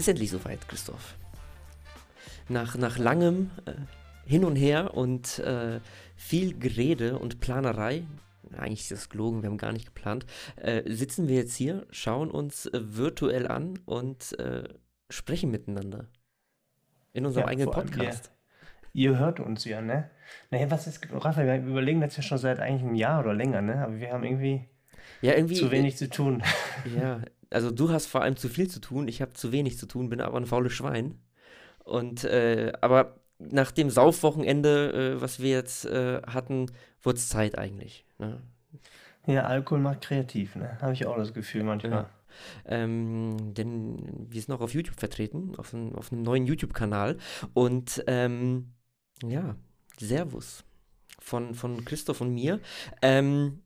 Es ist endlich soweit, Christoph. Nach, nach langem äh, Hin und Her und äh, viel Gerede und Planerei, eigentlich ist das gelogen, wir haben gar nicht geplant, äh, sitzen wir jetzt hier, schauen uns äh, virtuell an und äh, sprechen miteinander. In unserem Ja, eigenen Podcast. Ihr hört uns ja, ne? Naja, was ist, Raphael, wir überlegen das ja schon seit eigentlich einem Jahr oder länger, ne? Aber wir haben irgendwie Ja, irgendwie. zu wenig zu tun. Ja, also du hast vor allem zu viel zu tun, ich habe zu wenig zu tun, bin aber ein faules Schwein. Und, äh, aber nach dem Saufwochenende, äh, was wir jetzt äh, hatten, wurde es Zeit eigentlich. Ne? Ja, Alkohol macht kreativ, ne? Habe ich auch das Gefühl manchmal. Ja. Ähm, denn wir sind auch auf YouTube vertreten, auf, ein, auf einem neuen YouTube-Kanal. Und ähm, ja, Servus von, von Christoph und mir. Ähm,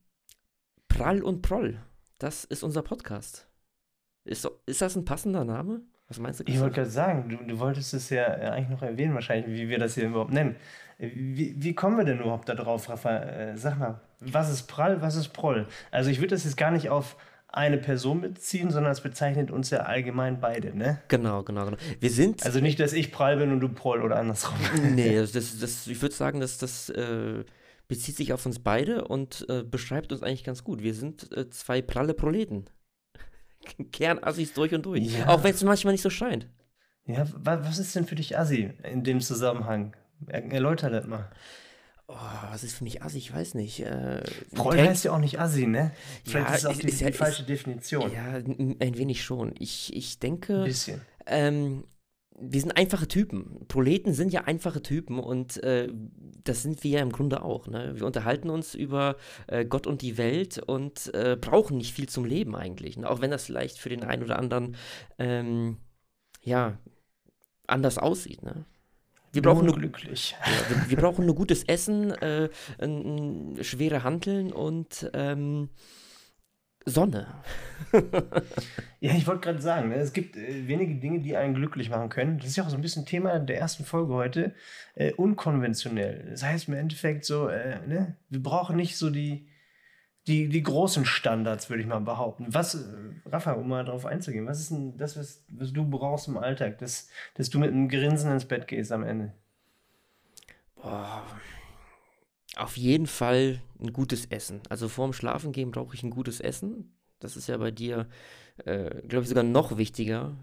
Prall und Proll, das ist unser Podcast. Ist, ist das ein passender Name? Was meinst du? Ich wollte gerade sagen, du, du wolltest es ja äh, eigentlich noch erwähnen, wahrscheinlich, wie wir das hier überhaupt nennen. Äh, Wie, wie kommen wir denn überhaupt da drauf, Raphael? Äh, Sag mal, was ist Prall, was ist Proll? Also ich würde das jetzt gar nicht auf eine Person beziehen, sondern es bezeichnet uns ja allgemein beide, ne? Genau, genau, genau. Wir sind. Also nicht, dass ich Prall bin und du Proll oder andersrum. nee, das, das, ich würde sagen, dass das äh, bezieht sich auf uns beide und äh, beschreibt uns eigentlich ganz gut. Wir sind äh, zwei pralle Proleten. Kernassis durch und durch. Ja. Auch wenn es manchmal nicht so scheint. Ja, wa- was ist denn für dich Assi in dem Zusammenhang? Er- Erläuter das mal. Oh, was ist für mich Assi? Ich weiß nicht. Äh, Proll heißt ja auch nicht Assi, ne? Vielleicht Ja, ist es auch die, ist die falsche ist- Definition. Ja, ein wenig schon. Ich, ich Ein denke, bisschen. ähm, wir sind einfache Typen. Proleten sind ja einfache Typen und äh, das sind wir ja im Grunde auch. Ne? Wir unterhalten uns über äh, Gott und die Welt und äh, brauchen nicht viel zum Leben eigentlich. Ne? Auch wenn das vielleicht für den einen oder anderen ähm, ja anders aussieht. Ne? Wir brauchen nur, glücklich. ja, wir, wir brauchen nur gutes Essen, äh, schwere Hanteln und ähm, Sonne. Ja, ich wollte gerade sagen, ne, es gibt äh, wenige Dinge, die einen glücklich machen können. Das ist ja auch so ein bisschen Thema der ersten Folge heute. Äh, unkonventionell. Das heißt im Endeffekt so, äh, ne, wir brauchen nicht so die, die, die großen Standards, würde ich mal behaupten. Was, äh, Rafa, um mal darauf einzugehen, was ist denn das, was, was du brauchst im Alltag, dass, dass du mit einem Grinsen ins Bett gehst am Ende? Boah. Auf jeden Fall ein gutes Essen. Also vorm Schlafengehen brauche ich ein gutes Essen. Das ist ja bei dir, äh, glaube ich, sogar noch wichtiger.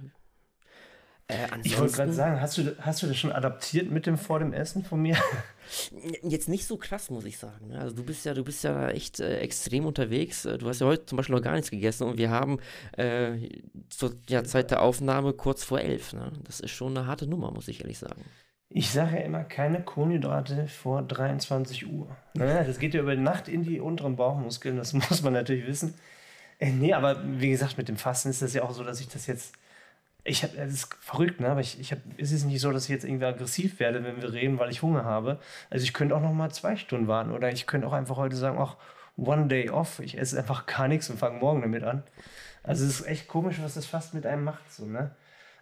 Äh, Ich wollte gerade sagen, hast du, hast du das schon adaptiert mit dem vor dem Essen von mir? Jetzt nicht so krass, muss ich sagen. ne? Also du bist ja, du bist ja echt äh, extrem unterwegs. Äh, Du hast ja heute zum Beispiel noch gar nichts gegessen und wir haben äh, zur ja, Zeit der Aufnahme kurz vor elf. Ne? Das ist schon eine harte Nummer, muss ich ehrlich sagen. Ich sage ja immer, keine Kohlenhydrate vor 23 Uhr. Ne, das geht ja über Nacht in die unteren Bauchmuskeln, das muss man natürlich wissen. Äh, nee, aber wie gesagt, mit dem Fasten ist das ja auch so, dass ich das jetzt. Ich habe, das ist verrückt, ne? Aber ich, ich hab, es ist nicht so, dass ich jetzt irgendwie aggressiv werde, wenn wir reden, weil ich Hunger habe. Also ich könnte auch noch mal zwei Stunden warten oder ich könnte auch einfach heute sagen, ach, one day off. Ich esse einfach gar nichts und fange morgen damit an. Also es ist echt komisch, was das fast mit einem macht, so, ne?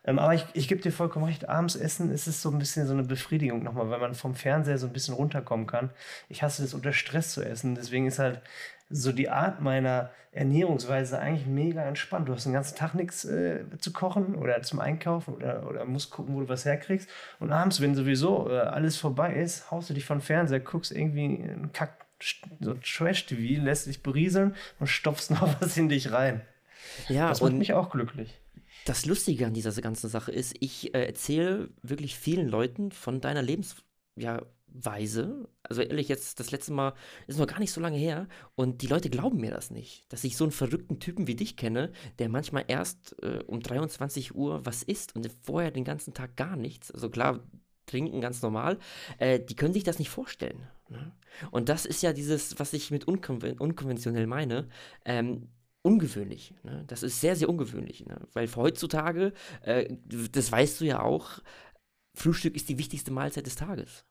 Ähm, aber ich, ich gebe dir vollkommen recht, abends essen ist es so ein bisschen so eine Befriedigung nochmal, weil man vom Fernseher so ein bisschen runterkommen kann. Ich hasse es, unter Stress zu essen. Deswegen ist halt so die Art meiner Ernährungsweise eigentlich mega entspannt. Du hast den ganzen Tag nichts äh, zu kochen oder zum Einkaufen oder, oder musst gucken, wo du was herkriegst. Und abends, wenn sowieso äh, alles vorbei ist, haust du dich von Fernseher, guckst irgendwie einen Kack, so Trash-TV, lässt dich berieseln und stopfst noch was in dich rein. Ja, Das macht mich auch glücklich. Das Lustige an dieser ganzen Sache ist, ich äh, erzähle wirklich vielen Leuten von deiner Lebensweise. Ja, also ehrlich, jetzt das letzte Mal ist noch gar nicht so lange her und die Leute glauben mir das nicht, dass ich so einen verrückten Typen wie dich kenne, der manchmal erst äh, um 23 Uhr was isst und vorher den ganzen Tag gar nichts. Also klar, trinken ganz normal. Äh, die können sich das nicht vorstellen. Ne? Und das ist ja dieses, was ich mit unkonven unkonventionell meine. Ähm, ungewöhnlich. Ne? Das ist sehr, sehr ungewöhnlich. Ne? Weil heutzutage, äh, das weißt du ja auch, Frühstück ist die wichtigste Mahlzeit des Tages.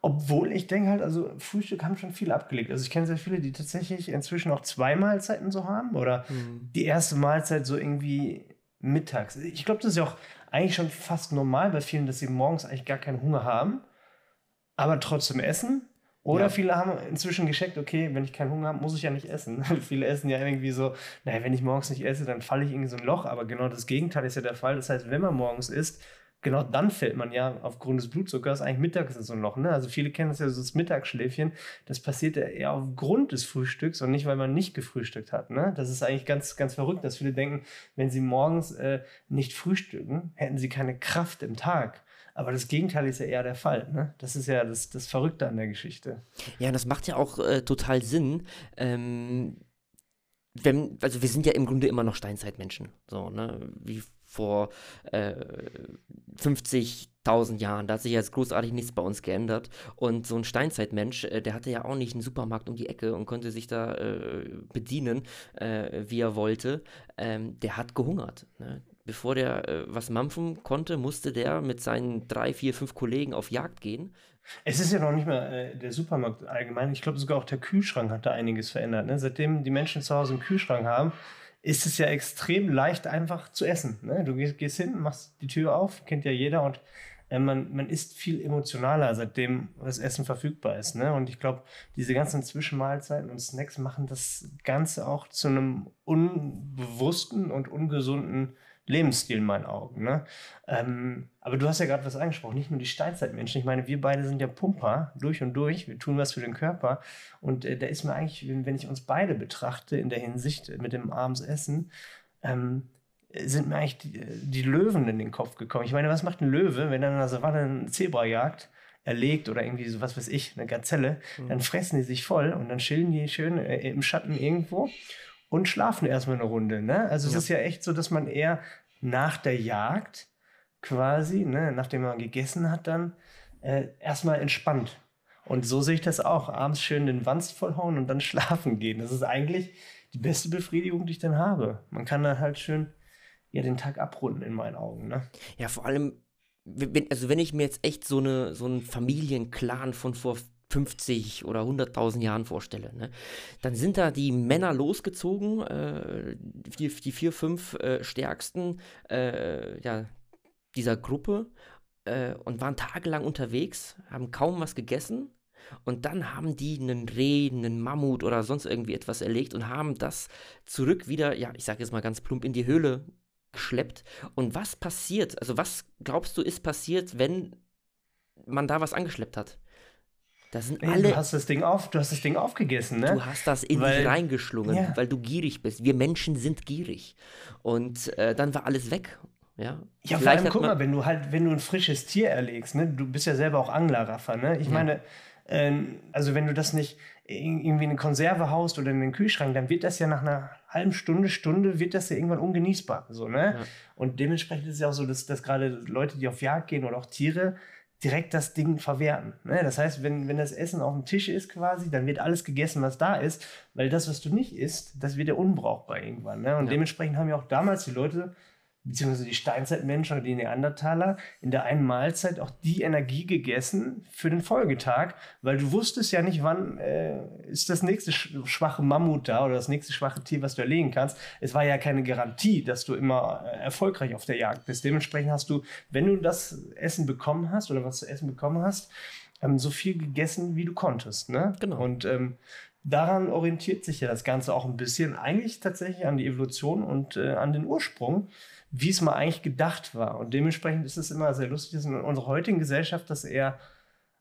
Obwohl ich denke halt, also Frühstück haben schon viele abgelegt. Also ich kenne sehr viele, die tatsächlich inzwischen auch zwei Mahlzeiten so haben oder die erste Mahlzeit so irgendwie mittags. Ich glaube, das ist ja auch eigentlich schon fast normal bei vielen, dass sie morgens eigentlich gar keinen Hunger haben, aber trotzdem essen Oder Ja. viele haben inzwischen gescheckt, okay, wenn ich keinen Hunger habe, muss ich ja nicht essen. viele essen ja irgendwie so, naja, wenn ich morgens nicht esse, dann falle ich in so ein Loch. Aber genau das Gegenteil ist ja der Fall. Das heißt, wenn man morgens isst, genau dann fällt man ja aufgrund des Blutzuckers eigentlich mittags in so ein Loch. Ne? Also viele kennen das ja so das Mittagsschläfchen. Das passiert ja eher aufgrund des Frühstücks und nicht, weil man nicht gefrühstückt hat. Ne? Das ist eigentlich ganz, ganz verrückt, dass viele denken, wenn sie morgens äh, nicht frühstücken, hätten sie keine Kraft im Tag. Aber das Gegenteil ist ja eher der Fall. Ne? Das ist ja das, das Verrückte an der Geschichte. Ja, das macht ja auch äh, total Sinn. Ähm, wenn, also wir sind ja im Grunde immer noch Steinzeitmenschen. So, ne? Wie vor äh, 50.000 Jahren. Da hat sich jetzt großartig nichts bei uns geändert. Und so ein Steinzeitmensch, äh, der hatte ja auch nicht einen Supermarkt um die Ecke und konnte sich da äh, bedienen, äh, wie er wollte. Ähm, der hat gehungert. Ne? Bevor der äh, was mampfen konnte, musste der mit seinen drei, vier, fünf Kollegen auf Jagd gehen. Es ist ja noch nicht mal äh, der Supermarkt allgemein. Ich glaube, sogar auch der Kühlschrank hat da einiges verändert. Ne? Seitdem die Menschen zu Hause einen Kühlschrank haben, ist es ja extrem leicht einfach zu essen. Ne? Du gehst, gehst hin, machst die Tür auf, kennt ja jeder und äh, man, man ist viel emotionaler, seitdem das Essen verfügbar ist. Ne? Und ich glaube, diese ganzen Zwischenmahlzeiten und Snacks machen das Ganze auch zu einem unbewussten und ungesunden Lebensstil in meinen Augen. Ne? Ähm, aber du hast ja gerade was angesprochen, nicht nur die Steinzeitmenschen. Ich meine, wir beide sind ja Pumper durch und durch. Wir tun was für den Körper. Und äh, da ist mir eigentlich, wenn, ich uns beide betrachte in der Hinsicht mit dem abends Essen, ähm, sind mir eigentlich die, die Löwen in den Kopf gekommen. Ich meine, was macht ein Löwe, wenn er in der Savanne einen Zebra jagt? erlegt oder irgendwie so was weiß ich, eine Gazelle, dann fressen die sich voll und dann chillen die schön äh, im Schatten irgendwo und schlafen erstmal eine Runde. Ne? Also es Ja. ist ja echt so, dass man eher nach der Jagd quasi, ne, nachdem man gegessen hat, dann äh, erstmal entspannt. Und so sehe ich das auch. Abends schön den Wanst vollhauen und dann schlafen gehen. Das ist eigentlich die beste Befriedigung, die ich dann habe. Man kann dann halt schön ja, den Tag abrunden in meinen Augen. Ne? Ja, vor allem, wenn, also wenn ich mir jetzt echt so, eine, so einen Familienclan von vor 50 oder 100.000 Jahren vorstelle, ne, dann sind da die Männer losgezogen, äh, die, die vier, fünf äh, stärksten äh, ja, dieser Gruppe äh, und waren tagelang unterwegs, haben kaum was gegessen. Und dann haben die einen Reh, einen Mammut oder sonst irgendwie etwas erlegt und haben das zurück wieder, ja, ich sage jetzt mal ganz plump, in die Höhle geschleppt. Und was passiert? Also, was glaubst du, ist passiert, wenn man da was angeschleppt hat? Da sind alle. du hast das Ding auf, du hast das Ding aufgegessen, ne? Du hast das in Weil- dich reingeschlungen, Ja. weil du gierig bist. Wir Menschen sind gierig. Und äh, dann war alles weg. Ja, Ja, vor allem, guck mal, wenn du halt, wenn du ein frisches Tier erlegst, ne, du bist ja selber auch Anglerraffer, ne? Ich Ja. meine, ähm, also wenn du das nicht irgendwie in eine Konserve haust oder in den Kühlschrank, dann wird das ja nach einer halben Stunde, Stunde, wird das ja irgendwann ungenießbar. So, ne? Ja. Und dementsprechend ist es ja auch so, dass, dass gerade Leute, die auf Jagd gehen oder auch Tiere, direkt das Ding verwerten. Ne? Das heißt, wenn, wenn das Essen auf dem Tisch ist quasi, dann wird alles gegessen, was da ist, weil das, was du nicht isst, das wird ja unbrauchbar irgendwann. Ne? Und Ja. dementsprechend haben ja auch damals die Leute, beziehungsweise die Steinzeitmenschen oder die Neandertaler, in der einen Mahlzeit auch die Energie gegessen für den Folgetag, weil du wusstest ja nicht, wann äh, ist das nächste sch schwache Mammut da oder das nächste schwache Tier, was du erlegen kannst. Es war ja keine Garantie, dass du immer äh, erfolgreich auf der Jagd bist. Dementsprechend hast du, wenn du das Essen bekommen hast oder was zu essen bekommen hast, ähm, so viel gegessen, wie du konntest. Ne? Genau. Und ähm, daran orientiert sich ja das Ganze auch ein bisschen, eigentlich tatsächlich an die Evolution und äh, an den Ursprung, wie es mal eigentlich gedacht war. Und dementsprechend ist es immer sehr lustig, dass in unserer heutigen Gesellschaft das eher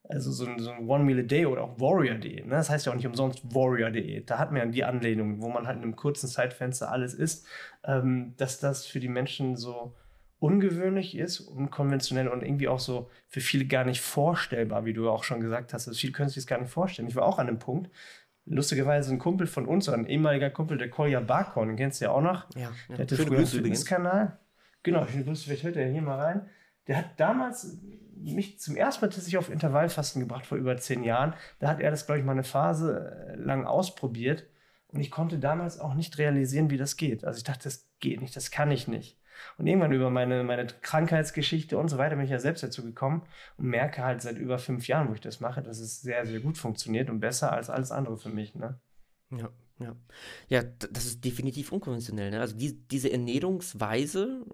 also so ein, so ein One Meal a Day oder auch Warrior.de. Ne? Das heißt ja auch nicht umsonst Warrior.de. Da hat man ja die Anlehnung, wo man halt in einem kurzen Zeitfenster alles isst, ähm, dass das für die Menschen so ungewöhnlich ist, unkonventionell und irgendwie auch so für viele gar nicht vorstellbar, wie du auch schon gesagt hast. Also viele können sich das gar nicht vorstellen. Ich war auch an dem Punkt, lustigerweise ein Kumpel von uns, ein ehemaliger Kumpel, der Kolja Barkon, den kennst du ja auch noch. ja, ja. Der hatte Schöne früher einen. Fitnesskanal. Genau, schöne Grüße, vielleicht hört er hier mal rein. Der hat damals mich zum ersten Mal tatsächlich auf Intervallfasten gebracht, vor über zehn Jahren. Da hat er das, glaube ich, mal eine Phase äh, lang ausprobiert. Und ich konnte damals auch nicht realisieren, wie das geht. Also ich dachte, das geht nicht, das kann ich nicht. Und irgendwann über meine, meine Krankheitsgeschichte und so weiter bin ich ja selbst dazu gekommen und merke halt seit über fünf Jahren, wo ich das mache, dass es sehr, sehr gut funktioniert und besser als alles andere für mich. Ne? Ja, ja. Ja, das ist definitiv unkonventionell. Ne? Also die, diese Ernährungsweise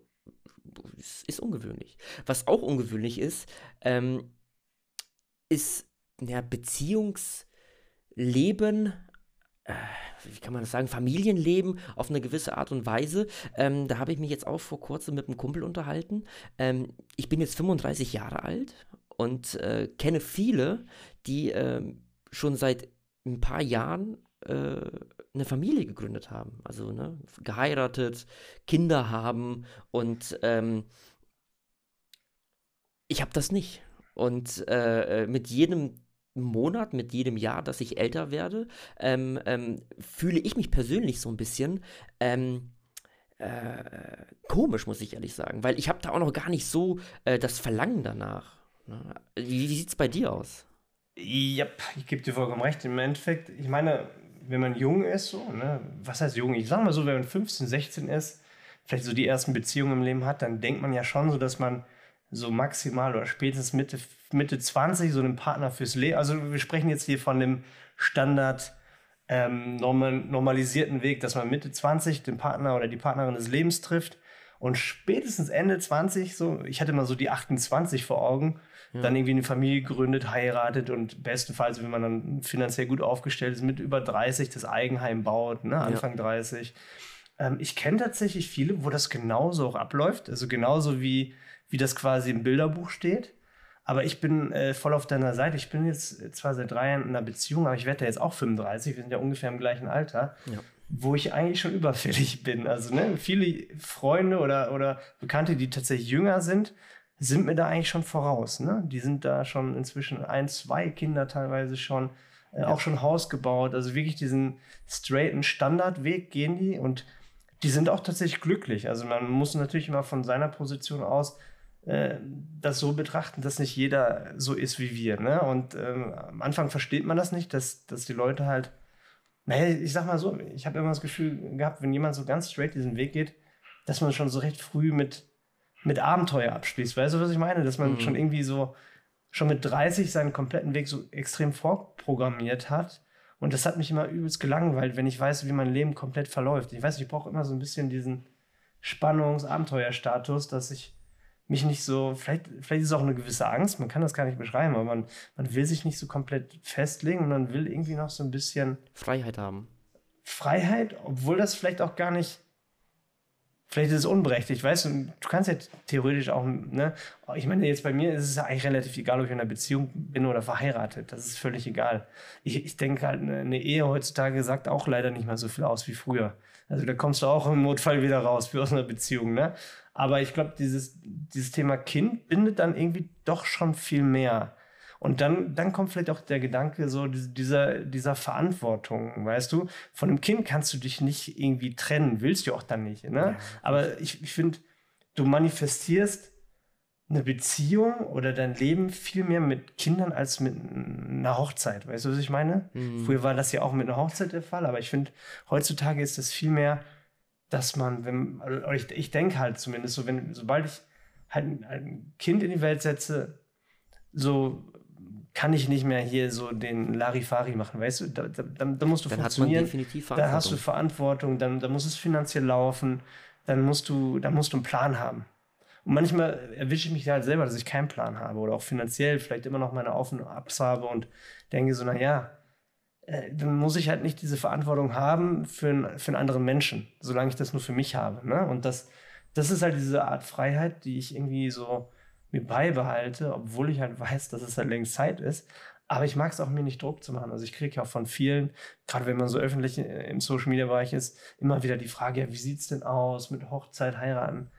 ist, ist ungewöhnlich. Was auch ungewöhnlich ist, ähm, ist ja, Beziehungsleben äh, wie kann man das sagen, Familienleben auf eine gewisse Art und Weise. Ähm, da habe ich mich jetzt auch vor kurzem mit einem Kumpel unterhalten. Ähm, ich bin jetzt 35 Jahre alt und äh, kenne viele, die äh, schon seit ein paar Jahren äh, eine Familie gegründet haben. Also ne, geheiratet, Kinder haben und ähm, ich habe das nicht. Und äh, äh, mit jedem Monat, mit jedem Jahr, dass ich älter werde, ähm, ähm, fühle ich mich persönlich so ein bisschen ähm, äh, komisch, muss ich ehrlich sagen, weil ich habe da auch noch gar nicht so äh, das Verlangen danach. Ne? Wie, wie sieht es bei dir aus? Ja, ich gebe dir vollkommen recht. Im Endeffekt, ich meine, wenn man jung ist, so, ne, was heißt jung? Ich sag mal so, wenn man 15, 16 ist, vielleicht so die ersten Beziehungen im Leben hat, dann denkt man ja schon so, dass man so maximal oder spätestens Mitte, Mitte 20 so einen Partner fürs Leben. Also wir sprechen jetzt hier von dem Standard ähm, normalisierten Weg, dass man Mitte 20 den Partner oder die Partnerin des Lebens trifft und spätestens Ende 20, so, ich hatte mal so die 28 vor Augen, ja. dann irgendwie eine Familie gründet, heiratet und bestenfalls, wenn man dann finanziell gut aufgestellt ist, mit über 30 das Eigenheim baut, ne, Anfang ja. 30. Ähm, ich kenne tatsächlich viele, wo das genauso auch abläuft, also genauso wie wie das quasi im Bilderbuch steht. Aber ich bin äh, voll auf deiner Seite. Ich bin jetzt zwar seit drei Jahren in einer Beziehung, aber ich werde ja jetzt auch 35. Wir sind ja ungefähr im gleichen Alter. Ja. Wo ich eigentlich schon überfällig bin. Also, ne, viele Freunde oder, oder Bekannte, die tatsächlich jünger sind, sind mir da eigentlich schon voraus. Ne? Die sind da schon inzwischen ein, zwei Kinder teilweise schon, äh, ja. auch schon Haus gebaut. Also wirklich diesen straighten Standardweg gehen die und die sind auch tatsächlich glücklich. Also man muss natürlich immer von seiner Position aus äh, das so betrachten, dass nicht jeder so ist wie wir. Ne? Und ähm, am Anfang versteht man das nicht, dass, dass die Leute halt, naja, ich sag mal so, ich habe immer das Gefühl gehabt, wenn jemand so ganz straight diesen Weg geht, dass man schon so recht früh mit, mit Abenteuer abschließt. Weißt du, was ich meine? Dass man mhm. schon irgendwie so, schon mit 30 seinen kompletten Weg so extrem vorprogrammiert hat. Und das hat mich immer übelst gelangweilt, wenn ich weiß, wie mein Leben komplett verläuft. Ich weiß, ich brauche immer so ein bisschen diesen Spannungs-Abenteuerstatus, dass ich mich nicht so, vielleicht, vielleicht ist es auch eine gewisse Angst, man kann das gar nicht beschreiben, aber man, man will sich nicht so komplett festlegen und man will irgendwie noch so ein bisschen Freiheit haben. Freiheit, obwohl das vielleicht auch gar nicht, vielleicht ist es unberechtigt, weißt du, du kannst ja theoretisch auch, ne, ich meine, jetzt bei mir ist es ja eigentlich relativ egal, ob ich in einer Beziehung bin oder verheiratet, das ist völlig egal. Ich, ich denke halt, eine Ehe heutzutage sagt auch leider nicht mehr so viel aus wie früher. Also da kommst du auch im Notfall wieder raus, wie aus einer Beziehung, ne? Aber ich glaube, dieses, dieses Thema Kind bindet dann irgendwie doch schon viel mehr. Und dann, dann kommt vielleicht auch der Gedanke so dieser, dieser Verantwortung, weißt du? Von einem Kind kannst du dich nicht irgendwie trennen, willst du auch dann nicht. Ne? Ja. Aber ich, ich finde, du manifestierst eine Beziehung oder dein Leben viel mehr mit Kindern als mit einer Hochzeit. Weißt du, was ich meine? Mhm. Früher war das ja auch mit einer Hochzeit der Fall, aber ich finde, heutzutage ist das viel mehr dass man, wenn, oder ich, ich denke halt zumindest so, wenn, sobald ich halt ein, ein Kind in die Welt setze, so kann ich nicht mehr hier so den Larifari machen, weißt du? Da, da, da musst du dann funktionieren. Da hast du Verantwortung, dann, dann muss es finanziell laufen, dann musst du, dann musst du einen Plan haben. Und manchmal erwische ich mich halt selber, dass ich keinen Plan habe oder auch finanziell vielleicht immer noch meine Auf und Abs habe und denke so, naja, äh, dann muss ich halt nicht diese Verantwortung haben für, ein, für einen anderen Menschen, solange ich das nur für mich habe. Ne? Und das, das ist halt diese Art Freiheit, die ich irgendwie so mir beibehalte, obwohl ich halt weiß, dass es halt längst Zeit ist. Aber ich mag es auch, mir nicht Druck zu machen. Also ich kriege ja auch von vielen, gerade wenn man so öffentlich äh, im Social Media Bereich ist, immer wieder die Frage, ja, wie sieht es denn aus mit Hochzeit, heiraten?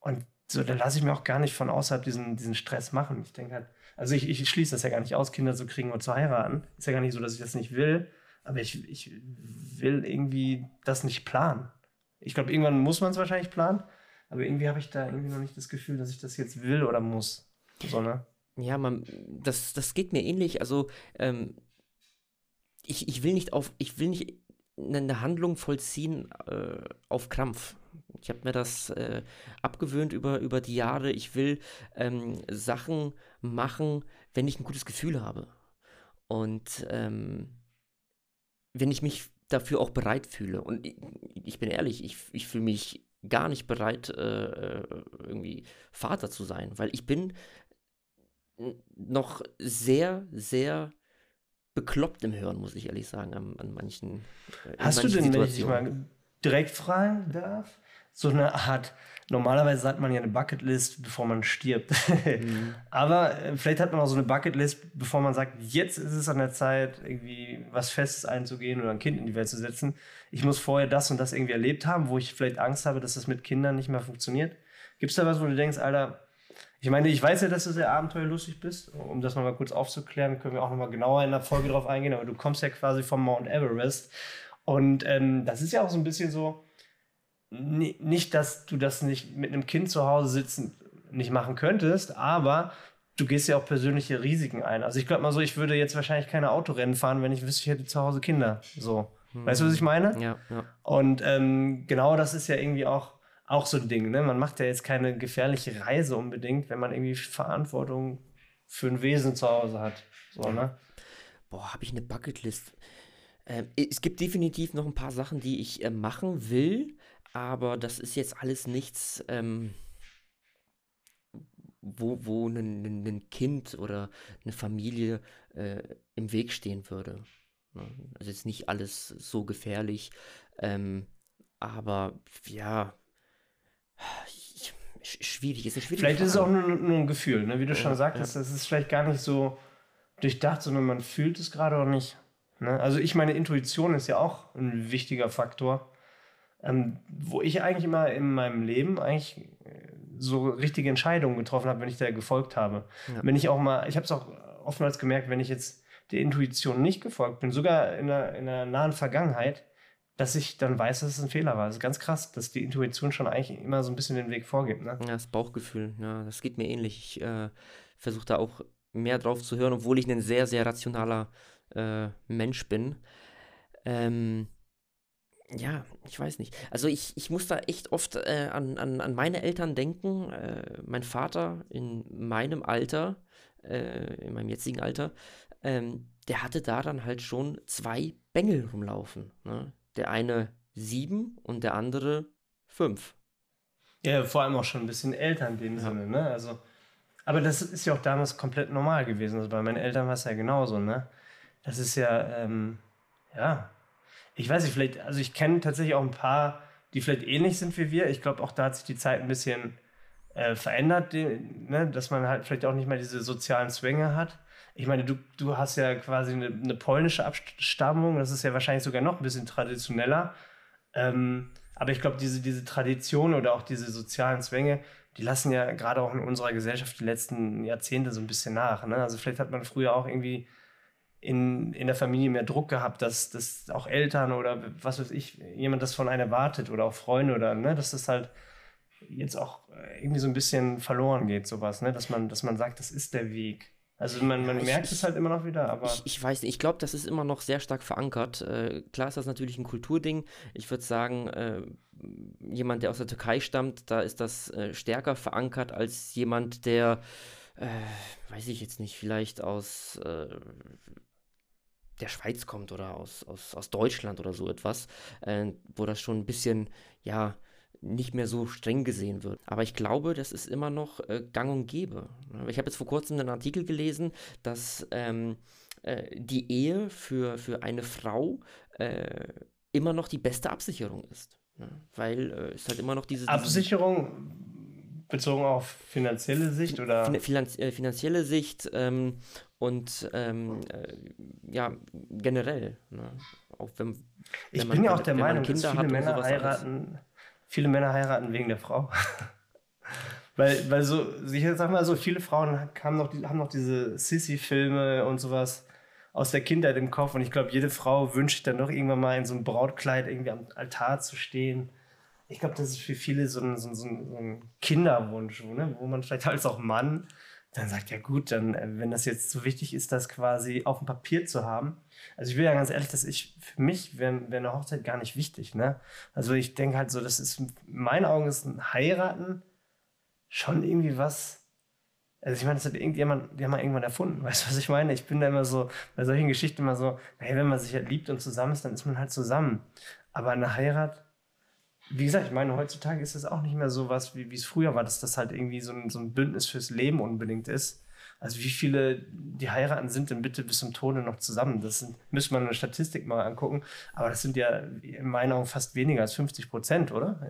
Und so, da lasse ich mir auch gar nicht von außerhalb diesen, diesen Stress machen. Ich denke halt, also ich, ich schließe das ja gar nicht aus, Kinder zu kriegen und zu heiraten. Ist ja gar nicht so, dass ich das nicht will, aber ich, ich will irgendwie das nicht planen. Ich glaube, irgendwann muss man es wahrscheinlich planen, aber irgendwie habe ich da irgendwie noch nicht das Gefühl, dass ich das jetzt will oder muss. So, ne? Ja, man, das, das geht mir ähnlich. Also, ähm, ich, ich will nicht auf, ich will nicht eine Handlung vollziehen äh, auf Krampf. Ich habe mir das äh, abgewöhnt über, über die Jahre. Ich will ähm, Sachen machen, wenn ich ein gutes Gefühl habe. Und ähm, wenn ich mich dafür auch bereit fühle. Und ich, ich bin ehrlich, ich, ich fühle mich gar nicht bereit, äh, äh irgendwie Vater zu sein, weil ich bin noch sehr, sehr bekloppt im Hören, muss ich ehrlich sagen, an, an manchen. Äh, Hast manchen du denn, wenn ich mal direkt fragen darf, so eine Art, normalerweise sagt man ja eine Bucketlist, bevor man stirbt. Mhm. Aber äh, vielleicht hat man auch so eine Bucketlist, bevor man sagt, jetzt ist es an der Zeit, irgendwie was Festes einzugehen oder ein Kind in die Welt zu setzen. Ich muss vorher das und das irgendwie erlebt haben, wo ich vielleicht Angst habe, dass das mit Kindern nicht mehr funktioniert. Gibt es da was, wo du denkst, Alter, ich meine, ich weiß ja, dass du sehr abenteuerlustig bist. Um das nochmal kurz aufzuklären, können wir auch nochmal genauer in der Folge drauf eingehen. Aber du kommst ja quasi vom Mount Everest. Und ähm, das ist ja auch so ein bisschen so, nicht, dass du das nicht mit einem Kind zu Hause sitzen nicht machen könntest, aber du gehst ja auch persönliche Risiken ein. Also ich glaube mal so, ich würde jetzt wahrscheinlich keine Autorennen fahren, wenn ich wüsste, ich hätte zu Hause Kinder. So. Hm. Weißt du, was ich meine? Ja, ja. Und ähm, genau das ist ja irgendwie auch auch so ein Ding. Ne? Man macht ja jetzt keine gefährliche Reise unbedingt, wenn man irgendwie Verantwortung für ein Wesen zu Hause hat. So, ne? Boah, habe ich eine Bucketlist. Ähm, es gibt definitiv noch ein paar Sachen, die ich äh, machen will, aber das ist jetzt alles nichts, ähm, wo, wo ein, ein, Kind oder eine Familie äh, im Weg stehen würde. Ne? Also jetzt nicht alles so gefährlich, ähm, aber ja, schwierig, ist eine schwierige Vielleicht Frage. ist es auch nur, nur ein Gefühl, ne? wie du ja, schon sagtest, ja. das ist vielleicht gar nicht so durchdacht, sondern man fühlt es gerade auch nicht. Ne? Also ich meine, Intuition ist ja auch ein wichtiger Faktor, ähm, wo ich eigentlich immer in meinem Leben eigentlich äh, so richtige Entscheidungen getroffen habe, wenn ich da gefolgt habe. Ja. Wenn ich auch mal, ich habe es auch oftmals gemerkt, wenn ich jetzt der Intuition nicht gefolgt bin, sogar in der, in der nahen Vergangenheit, dass ich dann weiß, dass es ein Fehler war. Das ist ganz krass, dass die Intuition schon eigentlich immer so ein bisschen den Weg vorgibt. Ne? Ja, das Bauchgefühl, ja, das geht mir ähnlich. Ich äh, versuche da auch mehr drauf zu hören, obwohl ich ein sehr, sehr rationaler äh, Mensch bin. Ähm, ja, ich weiß nicht. Also ich, ich muss da echt oft äh, an, an, an meine Eltern denken. Äh, mein Vater in meinem Alter, äh, in meinem jetzigen Alter, ähm, der hatte da dann halt schon zwei Bengel rumlaufen. Ne? der eine sieben und der andere fünf. Ja, vor allem auch schon ein bisschen älter in dem ja. Sinne, ne? Also, aber das ist ja auch damals komplett normal gewesen. Also bei meinen Eltern war es ja genauso, ne? Das ist ja, ähm, ja, ich weiß nicht, vielleicht, also ich kenne tatsächlich auch ein paar, die vielleicht ähnlich sind wie wir. Ich glaube, auch da hat sich die Zeit ein bisschen äh, verändert, die, ne? dass man halt vielleicht auch nicht mehr diese sozialen Zwänge hat ich meine, du, du hast ja quasi eine, eine, polnische Abstammung, das ist ja wahrscheinlich sogar noch ein bisschen traditioneller. Ähm, aber ich glaube, diese, diese Tradition oder auch diese sozialen Zwänge, die lassen ja gerade auch in unserer Gesellschaft die letzten Jahrzehnte so ein bisschen nach. Ne? Also vielleicht hat man früher auch irgendwie in, in der Familie mehr Druck gehabt, dass, dass auch Eltern oder was weiß ich, jemand das von einem erwartet oder auch Freunde oder, ne, dass das halt jetzt auch irgendwie so ein bisschen verloren geht, sowas, ne, dass man, dass man sagt, das ist der Weg. Also man, man ja, merkt ich, es halt immer noch wieder, aber. Ich, ich weiß nicht, ich glaube, das ist immer noch sehr stark verankert. Äh, klar ist das natürlich ein Kulturding. Ich würde sagen, äh, jemand, der aus der Türkei stammt, da ist das äh, stärker verankert als jemand, der, äh, weiß ich jetzt nicht, vielleicht aus äh, der Schweiz kommt oder aus, aus, aus Deutschland oder so etwas, äh, wo das schon ein bisschen, ja, nicht mehr so streng gesehen wird. Aber ich glaube, das ist immer noch äh, gang und gäbe. Ich habe jetzt vor kurzem einen Artikel gelesen, dass ähm, äh, die Ehe für, für eine Frau äh, immer noch die beste Absicherung ist. Ne? Weil äh, es halt immer noch diese... Absicherung bezogen auf finanzielle Sicht oder? Finanz, äh, finanzielle Sicht ähm, und ähm, äh, ja, generell. Ne? Auch wenn, wenn ich man, bin ja auch der Meinung, dass viele Männer heiraten... Alles viele Männer heiraten wegen der Frau. weil, weil so, ich sag mal so, viele Frauen haben noch, haben noch diese Sissy-Filme und sowas aus der Kindheit im Kopf und ich glaube, jede Frau wünscht sich dann doch irgendwann mal in so einem Brautkleid irgendwie am Altar zu stehen. Ich glaube, das ist für viele so ein, so ein, so ein Kinderwunsch, ne? wo man vielleicht als auch Mann dann sagt, ja gut, dann, äh, wenn das jetzt so wichtig ist, das quasi auf dem Papier zu haben. Also ich will ja ganz ehrlich, dass ich, für mich wäre wär eine Hochzeit gar nicht wichtig, ne? Also ich denke halt so, das ist, in meinen Augen ist ein Heiraten schon irgendwie was, also ich meine, das hat irgendjemand, die haben mal irgendwann erfunden, weißt du, was ich meine? Ich bin da immer so, bei solchen Geschichten immer so, naja, wenn man sich halt liebt und zusammen ist, dann ist man halt zusammen. Aber eine Heirat, wie gesagt, ich meine, heutzutage ist es auch nicht mehr so was, wie es früher war, dass das halt irgendwie so ein, so ein Bündnis fürs Leben unbedingt ist, Also wie viele, die heiraten, sind denn bitte bis zum Tode noch zusammen? Das sind, müsste man eine Statistik mal angucken. Aber das sind ja in meinen Augen fast weniger als 50 Prozent, oder?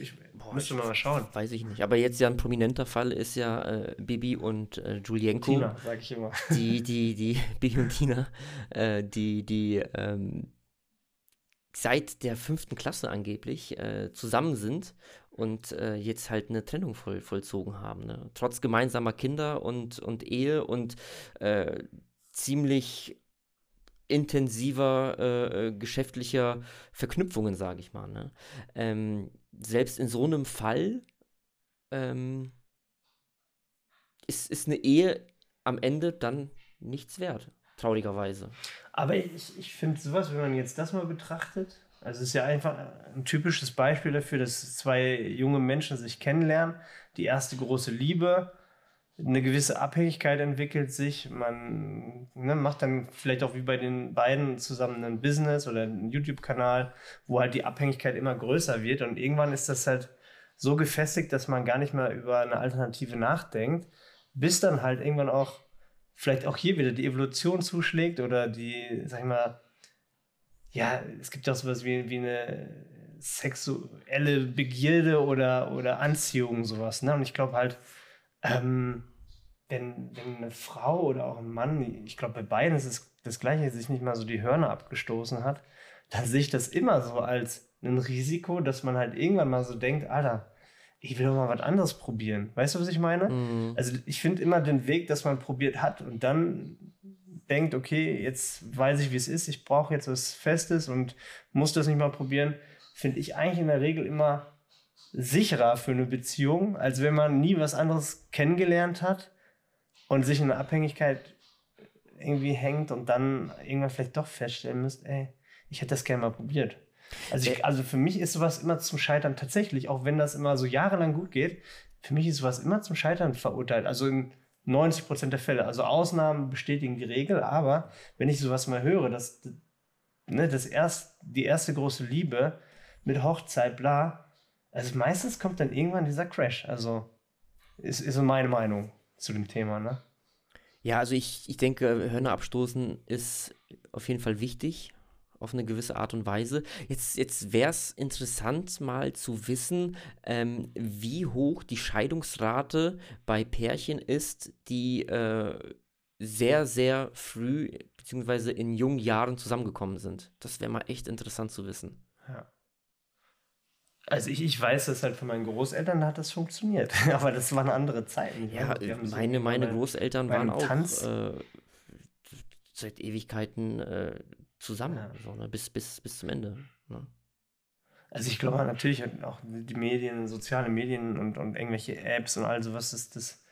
Ich, Boah, müsste man mal schauen. Weiß ich nicht. Aber jetzt ja ein prominenter Fall ist ja äh, Bibi und äh, Julienko. Tina, sag ich immer. Die, die, die, Bibi und Tina, äh, die, die, ähm, seit der fünften Klasse angeblich äh, zusammen sind und äh, jetzt halt eine Trennung voll, vollzogen haben. Ne? Trotz gemeinsamer Kinder und, und Ehe und äh, ziemlich intensiver äh, äh, geschäftlicher Verknüpfungen, sage ich mal. Ne? Ähm, selbst in so einem Fall ähm, ist, ist eine Ehe am Ende dann nichts wert, traurigerweise. Aber ich, ich finde sowas, wenn man jetzt das mal betrachtet, also es ist ja einfach ein typisches Beispiel dafür, dass zwei junge Menschen sich kennenlernen, die erste große Liebe, eine gewisse Abhängigkeit entwickelt sich, man ne, macht dann vielleicht auch wie bei den beiden zusammen ein Business oder einen YouTube-Kanal, wo halt die Abhängigkeit immer größer wird und irgendwann ist das halt so gefestigt, dass man gar nicht mehr über eine Alternative nachdenkt, bis dann halt irgendwann auch vielleicht auch hier wieder die Evolution zuschlägt oder die, sag ich mal, ja, es gibt auch sowas wie, wie eine sexuelle Begierde oder, oder Anziehung, sowas. Ne? Und ich glaube halt, ähm, wenn, wenn eine Frau oder auch ein Mann, ich glaube, bei beiden ist es das Gleiche, sich nicht mal so die Hörner abgestoßen hat, dann sehe ich das immer so als ein Risiko, dass man halt irgendwann mal so denkt, Alter, ich will doch mal was anderes probieren. Weißt du, was ich meine? Mhm. Also ich finde immer den Weg, dass man probiert hat und dann denkt, okay, jetzt weiß ich, wie es ist, ich brauche jetzt was Festes und muss das nicht mal probieren, finde ich eigentlich in der Regel immer sicherer für eine Beziehung, als wenn man nie was anderes kennengelernt hat und sich in einer Abhängigkeit irgendwie hängt und dann irgendwann vielleicht doch feststellen müsst, ey, ich hätte das gerne mal probiert. Also, ich, also für mich ist sowas immer zum Scheitern tatsächlich, auch wenn das immer so jahrelang gut geht, für mich ist sowas immer zum Scheitern verurteilt. Also in 90 Prozent der Fälle. Also Ausnahmen bestätigen die Regel, aber wenn ich sowas mal höre, dass ne, das erst, die erste große Liebe mit Hochzeit, bla, also meistens kommt dann irgendwann dieser Crash. Also ist, ist so meine Meinung zu dem Thema, ne? Ja, also ich, ich denke, Hörner abstoßen ist auf jeden Fall wichtig auf eine gewisse Art und Weise. Jetzt, jetzt wäre es interessant, mal zu wissen, ähm, wie hoch die Scheidungsrate bei Pärchen ist, die äh, sehr, sehr früh bzw. in jungen Jahren zusammengekommen sind. Das wäre mal echt interessant zu wissen. Ja. Also ich, ich weiß das halt von meinen Großeltern, hat das funktioniert. Aber das waren andere Zeiten. Ja, meine, so meine Großeltern waren auch äh, seit Ewigkeiten äh, zusammen, ja. so, ne? bis, bis, bis zum Ende. Ne? Also ich glaube natürlich auch die Medien, soziale Medien und, und irgendwelche Apps und all sowas, das, das,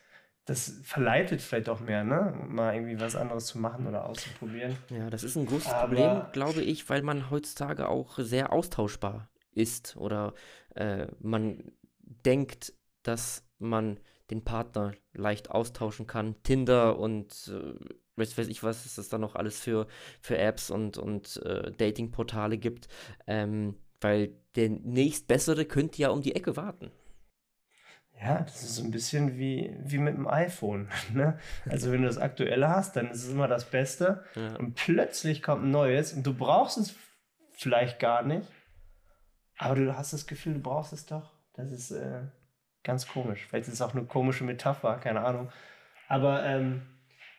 das verleitet vielleicht auch mehr, ne? Mal irgendwie was anderes zu machen oder auszuprobieren. Ja, das ist ein großes Aber Problem, glaube ich, weil man heutzutage auch sehr austauschbar ist oder äh, man denkt, dass man den Partner leicht austauschen kann. Tinder und äh, weiß, weiß ich was, es da noch alles für, für Apps und, und äh, Datingportale gibt. Ähm, weil der nächstbessere könnte ja um die Ecke warten. Ja, das ist so ein bisschen wie, wie mit dem iPhone. Ne? Also wenn du das aktuelle hast, dann ist es immer das Beste. Ja. Und plötzlich kommt ein neues und du brauchst es vielleicht gar nicht. Aber du hast das Gefühl, du brauchst es doch. Das ist äh, ganz komisch. Vielleicht ist es auch eine komische Metapher, keine Ahnung. Aber ähm,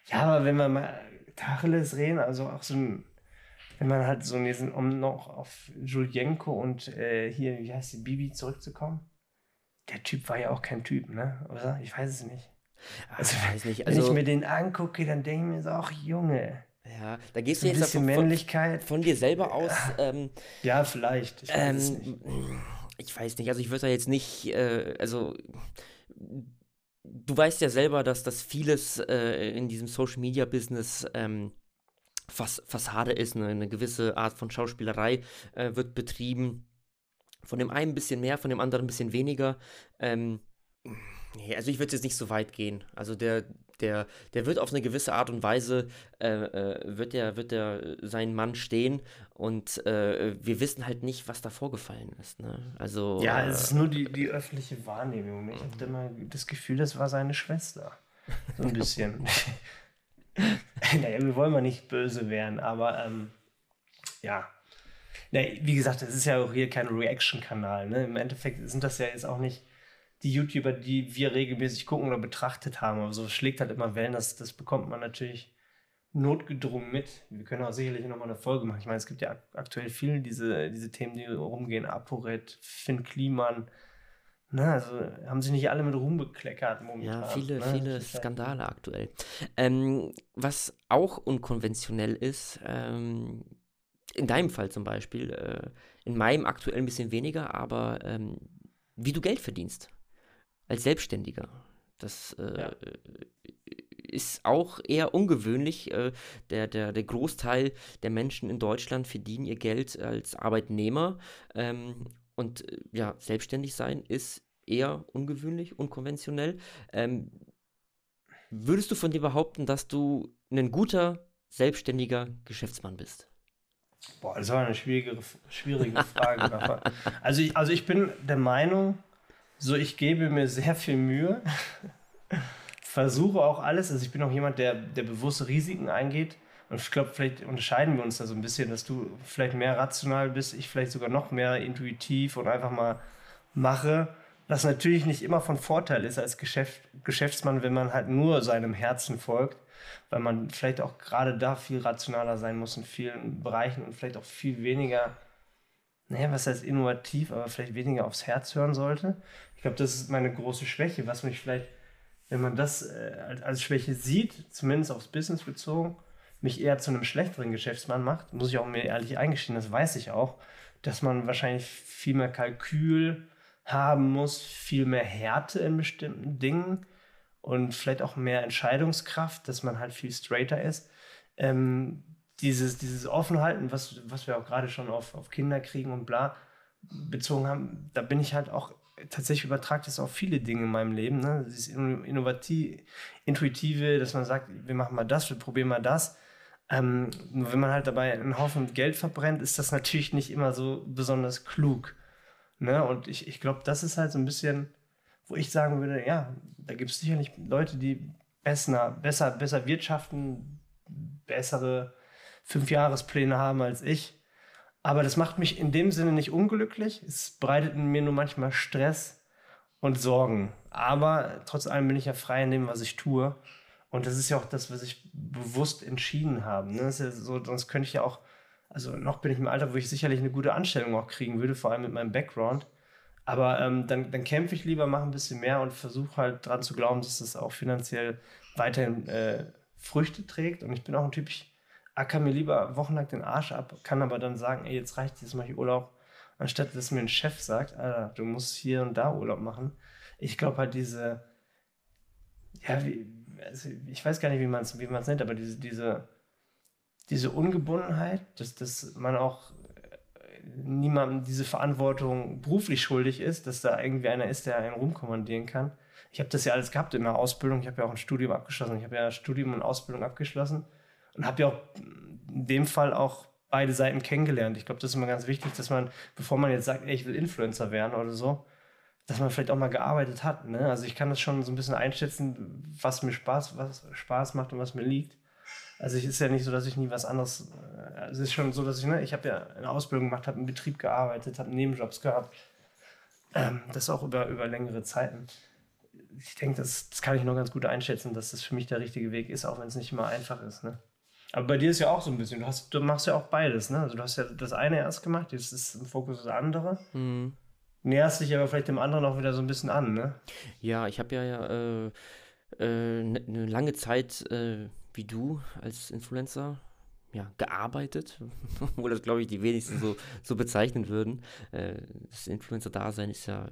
ja, aber wenn wir mal Tacheles reden, also auch so ein, wenn man halt so diesen, um noch auf Julienko und äh, hier, wie heißt die, Bibi zurückzukommen, der Typ war ja auch kein Typ, ne? Oder? Ich weiß es nicht. Ah, also, ich weiß nicht. Also, wenn ich mir den angucke, dann denke ich mir so, ach Junge. Ja, da gehst du jetzt von, Männlichkeit. Von, dir selber aus. Ähm, ja, vielleicht. Ich weiß, ähm, ich weiß nicht. Also ich würde da jetzt nicht, äh, also du weißt ja selber, dass das vieles äh, in diesem Social Media Business ähm, Fass Fassade ist. Ne? Eine gewisse Art von Schauspielerei äh, wird betrieben. Von dem einen ein bisschen mehr, von dem anderen ein bisschen weniger. Ähm, also ich würde jetzt nicht so weit gehen. Also der, der, der wird auf eine gewisse Art und Weise, äh, äh, wird der, wird der seinen Mann stehen und äh, wir wissen halt nicht, was da vorgefallen ist. Ne? Also, ja, es ist nur die, die öffentliche Wahrnehmung. Ich habe immer das Gefühl, das war seine Schwester. So ein bisschen. naja, wir wollen mal nicht böse werden, aber ähm, ja. Na, wie gesagt, das ist ja auch hier kein Reaction-Kanal. Ne? Im Endeffekt sind das ja jetzt auch nicht die YouTuber, die wir regelmäßig gucken oder betrachtet haben. Aber so schlägt halt immer Wellen, das, das bekommt man natürlich notgedrungen mit. Wir können auch sicherlich nochmal eine Folge machen. Ich meine, es gibt ja aktuell viele diese, diese Themen, die rumgehen. ApoRed, Finn Kliman. Na, also haben sich nicht alle mit Ruhm bekleckert momentan. Ja, viele, ne? viele Skandale halt aktuell. Ähm, was auch unkonventionell ist, ähm, in deinem Fall zum Beispiel, äh, in meinem aktuell ein bisschen weniger, aber ähm, wie du Geld verdienst als Selbstständiger. Das äh, ja. ist auch eher ungewöhnlich. Äh, der, der, der Großteil der Menschen in Deutschland verdienen ihr Geld als Arbeitnehmer. Ähm, und äh, ja, selbstständig sein ist eher ungewöhnlich, unkonventionell. Ähm, würdest du von dir behaupten, dass du ein guter, selbstständiger Geschäftsmann bist? Boah, das war eine schwierige, schwierige Frage. also, ich, also ich bin der Meinung, so ich gebe mir sehr viel Mühe, versuche auch alles. Also ich bin auch jemand, der, der bewusst Risiken eingeht. Und ich glaube, vielleicht unterscheiden wir uns da so ein bisschen, dass du vielleicht mehr rational bist, ich vielleicht sogar noch mehr intuitiv und einfach mal mache. Was natürlich nicht immer von Vorteil ist als Geschäft, Geschäftsmann, wenn man halt nur seinem Herzen folgt weil man vielleicht auch gerade da viel rationaler sein muss in vielen Bereichen und vielleicht auch viel weniger, naja, was heißt innovativ, aber vielleicht weniger aufs Herz hören sollte. Ich glaube, das ist meine große Schwäche, was mich vielleicht, wenn man das äh, als Schwäche sieht, zumindest aufs Business bezogen, mich eher zu einem schlechteren Geschäftsmann macht, muss ich auch mir ehrlich eingestehen, das weiß ich auch, dass man wahrscheinlich viel mehr Kalkül haben muss, viel mehr Härte in bestimmten Dingen und vielleicht auch mehr Entscheidungskraft, dass man halt viel straighter ist. Ähm, dieses, dieses Offenhalten, was, was wir auch gerade schon auf, auf Kinder kriegen und bla bezogen haben, da bin ich halt auch tatsächlich übertragt das auf viele Dinge in meinem Leben. Ne? Dieses Innovativ, Intuitive, dass man sagt, wir machen mal das, wir probieren mal das. Ähm, nur wenn man halt dabei einen Haufen Geld verbrennt, ist das natürlich nicht immer so besonders klug. Ne? Und ich, ich glaube, das ist halt so ein bisschen wo ich sagen würde, ja, da gibt es sicherlich Leute, die besser, besser, besser wirtschaften, bessere Fünfjahrespläne haben als ich. Aber das macht mich in dem Sinne nicht unglücklich. Es bereitet mir nur manchmal Stress und Sorgen. Aber trotz allem bin ich ja frei in dem, was ich tue. Und das ist ja auch das, was ich bewusst entschieden habe. Ne? Das ist ja so, sonst könnte ich ja auch, also noch bin ich im Alter, wo ich sicherlich eine gute Anstellung auch kriegen würde, vor allem mit meinem Background. Aber ähm, dann, dann kämpfe ich lieber, mache ein bisschen mehr und versuche halt dran zu glauben, dass es auch finanziell weiterhin äh, Früchte trägt. Und ich bin auch ein Typ, ich acker mir lieber wochenlang den Arsch ab, kann aber dann sagen, ey, jetzt reicht jetzt mache ich Urlaub, anstatt dass mir ein Chef sagt, Alter, du musst hier und da Urlaub machen. Ich glaube halt diese, ja, wie, also ich weiß gar nicht, wie man es wie nennt, aber diese, diese, diese Ungebundenheit, dass, dass man auch niemandem diese Verantwortung beruflich schuldig ist, dass da irgendwie einer ist, der einen rumkommandieren kann. Ich habe das ja alles gehabt in der Ausbildung. Ich habe ja auch ein Studium abgeschlossen. Ich habe ja Studium und Ausbildung abgeschlossen und habe ja auch in dem Fall auch beide Seiten kennengelernt. Ich glaube, das ist immer ganz wichtig, dass man, bevor man jetzt sagt, ey, ich will Influencer werden oder so, dass man vielleicht auch mal gearbeitet hat. Ne? Also ich kann das schon so ein bisschen einschätzen, was mir Spaß, was Spaß macht und was mir liegt. Also es ist ja nicht so, dass ich nie was anderes. Äh, es ist schon so, dass ich, ne, ich habe ja eine Ausbildung gemacht, habe im Betrieb gearbeitet, habe Nebenjobs gehabt. Ähm, das auch über, über längere Zeiten. Ich denke, das, das kann ich noch ganz gut einschätzen, dass das für mich der richtige Weg ist, auch wenn es nicht immer einfach ist. Ne? Aber bei dir ist ja auch so ein bisschen, du, hast, du machst ja auch beides. Ne? Also du hast ja das eine erst gemacht, jetzt ist im Fokus das andere. Mhm. Näherst dich aber vielleicht dem anderen auch wieder so ein bisschen an, ne? Ja, ich habe ja, ja äh, äh, eine ne lange Zeit äh, wie du als Influencer ja, gearbeitet, obwohl das, glaube ich, die wenigsten so, so bezeichnen würden. Äh, das Influencer-Dasein ist ja,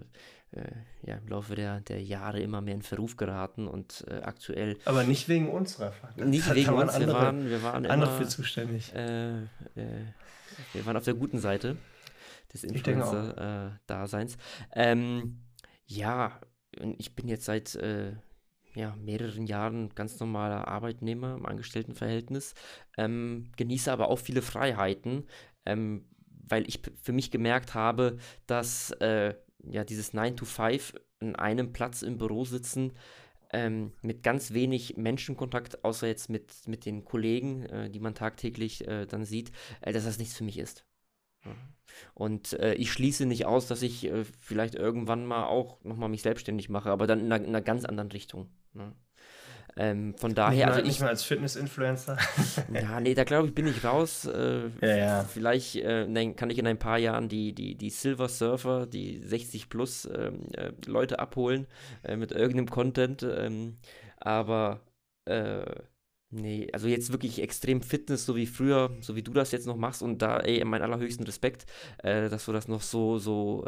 ja im Laufe der, der Jahre immer mehr in Verruf geraten und äh, aktuell. Aber nicht wegen unserer Erfahrung. Nicht wegen uns, andere, wir waren, wir waren andere immer, für zuständig. Äh, äh, wir waren auf der guten Seite des Influencer-Daseins. Ähm, ja, ich bin jetzt seit äh, ja, mehreren Jahren ganz normaler Arbeitnehmer im Angestelltenverhältnis, ähm, genieße aber auch viele Freiheiten, ähm, weil ich für mich gemerkt habe, dass äh, ja dieses 9 to 5 in einem Platz im Büro sitzen ähm, mit ganz wenig Menschenkontakt, außer jetzt mit, mit den Kollegen, äh, die man tagtäglich äh, dann sieht, äh, dass das nichts für mich ist. Und äh, ich schließe nicht aus, dass ich äh, vielleicht irgendwann mal auch nochmal mich selbstständig mache, aber dann in einer, in einer ganz anderen Richtung. Ne? Ähm, von daher, nicht also mal, ich. Nicht mal als Fitness-Influencer. ja, nee, da glaube ich, bin ich raus. Äh, ja, ja. Vielleicht äh, nein, kann ich in ein paar Jahren die, die, die Silver Surfer, die 60 plus ähm, äh, Leute abholen äh, mit irgendeinem Content. Ähm, aber äh, nee, also jetzt wirklich extrem Fitness, so wie früher, so wie du das jetzt noch machst und da, ey, mein allerhöchsten Respekt, äh, dass du das noch so, so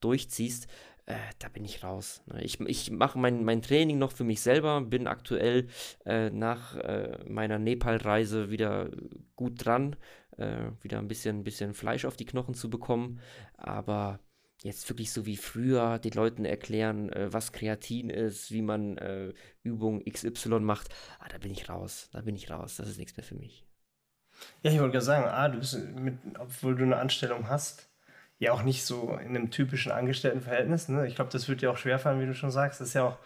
durchziehst äh, da bin ich raus. Ne? Ich, ich mache mein, mein Training noch für mich selber, bin aktuell äh, nach äh, meiner Nepal-Reise wieder gut dran, äh, wieder ein bisschen, bisschen Fleisch auf die Knochen zu bekommen, aber jetzt wirklich so wie früher den Leuten erklären, äh, was Kreatin ist, wie man äh, Übung XY macht, ah, da bin ich raus, da bin ich raus, das ist nichts mehr für mich. Ja, ich wollte gerade sagen, ah, du bist mit, obwohl du eine Anstellung hast, ja auch nicht so in einem typischen Angestelltenverhältnis. Ne? Ich glaube, das wird dir auch schwerfallen, wie du schon sagst. Das ist ja auch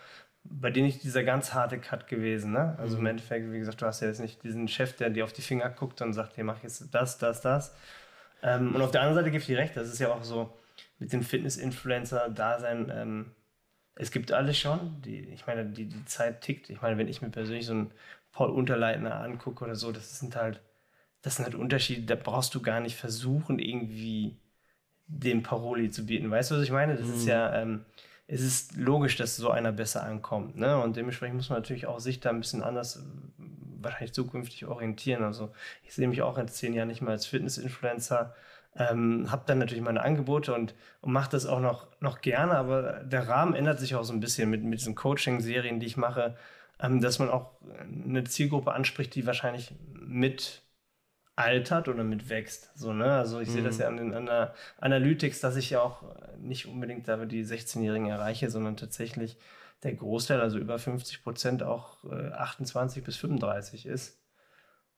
bei dir nicht dieser ganz harte Cut gewesen. Ne? Also mhm. im Endeffekt, wie gesagt, du hast ja jetzt nicht diesen Chef, der dir auf die Finger guckt und sagt, hey, mach jetzt das, das, das. Ähm, und auf der anderen Seite gibt ich dir recht, das ist ja auch so mit dem Fitness-Influencer-Dasein. Ähm, es gibt alles schon. Die, ich meine, die, die Zeit tickt. Ich meine, wenn ich mir persönlich so einen Paul Unterleitner angucke oder so, das sind halt, das sind halt Unterschiede, da brauchst du gar nicht versuchen, irgendwie dem Paroli zu bieten. Weißt du, was ich meine? Das mhm. ist ja, ähm, es ist logisch, dass so einer besser ankommt. Ne? Und dementsprechend muss man natürlich auch sich da ein bisschen anders wahrscheinlich zukünftig orientieren. Also ich sehe mich auch in zehn Jahren nicht mehr als Fitness-Influencer. Ähm, habe dann natürlich meine Angebote und, und mache das auch noch, noch gerne, aber der Rahmen ändert sich auch so ein bisschen mit, mit diesen Coaching-Serien, die ich mache, ähm, dass man auch eine Zielgruppe anspricht, die wahrscheinlich mit altert oder mit wächst. So, ne? Also ich mhm. sehe das mhm. ja an den an der Analytics, dass ich ja auch nicht unbedingt da die 16-Jährigen erreiche, sondern tatsächlich der Großteil, also über 50 Prozent, auch äh, 28 bis 35 ist.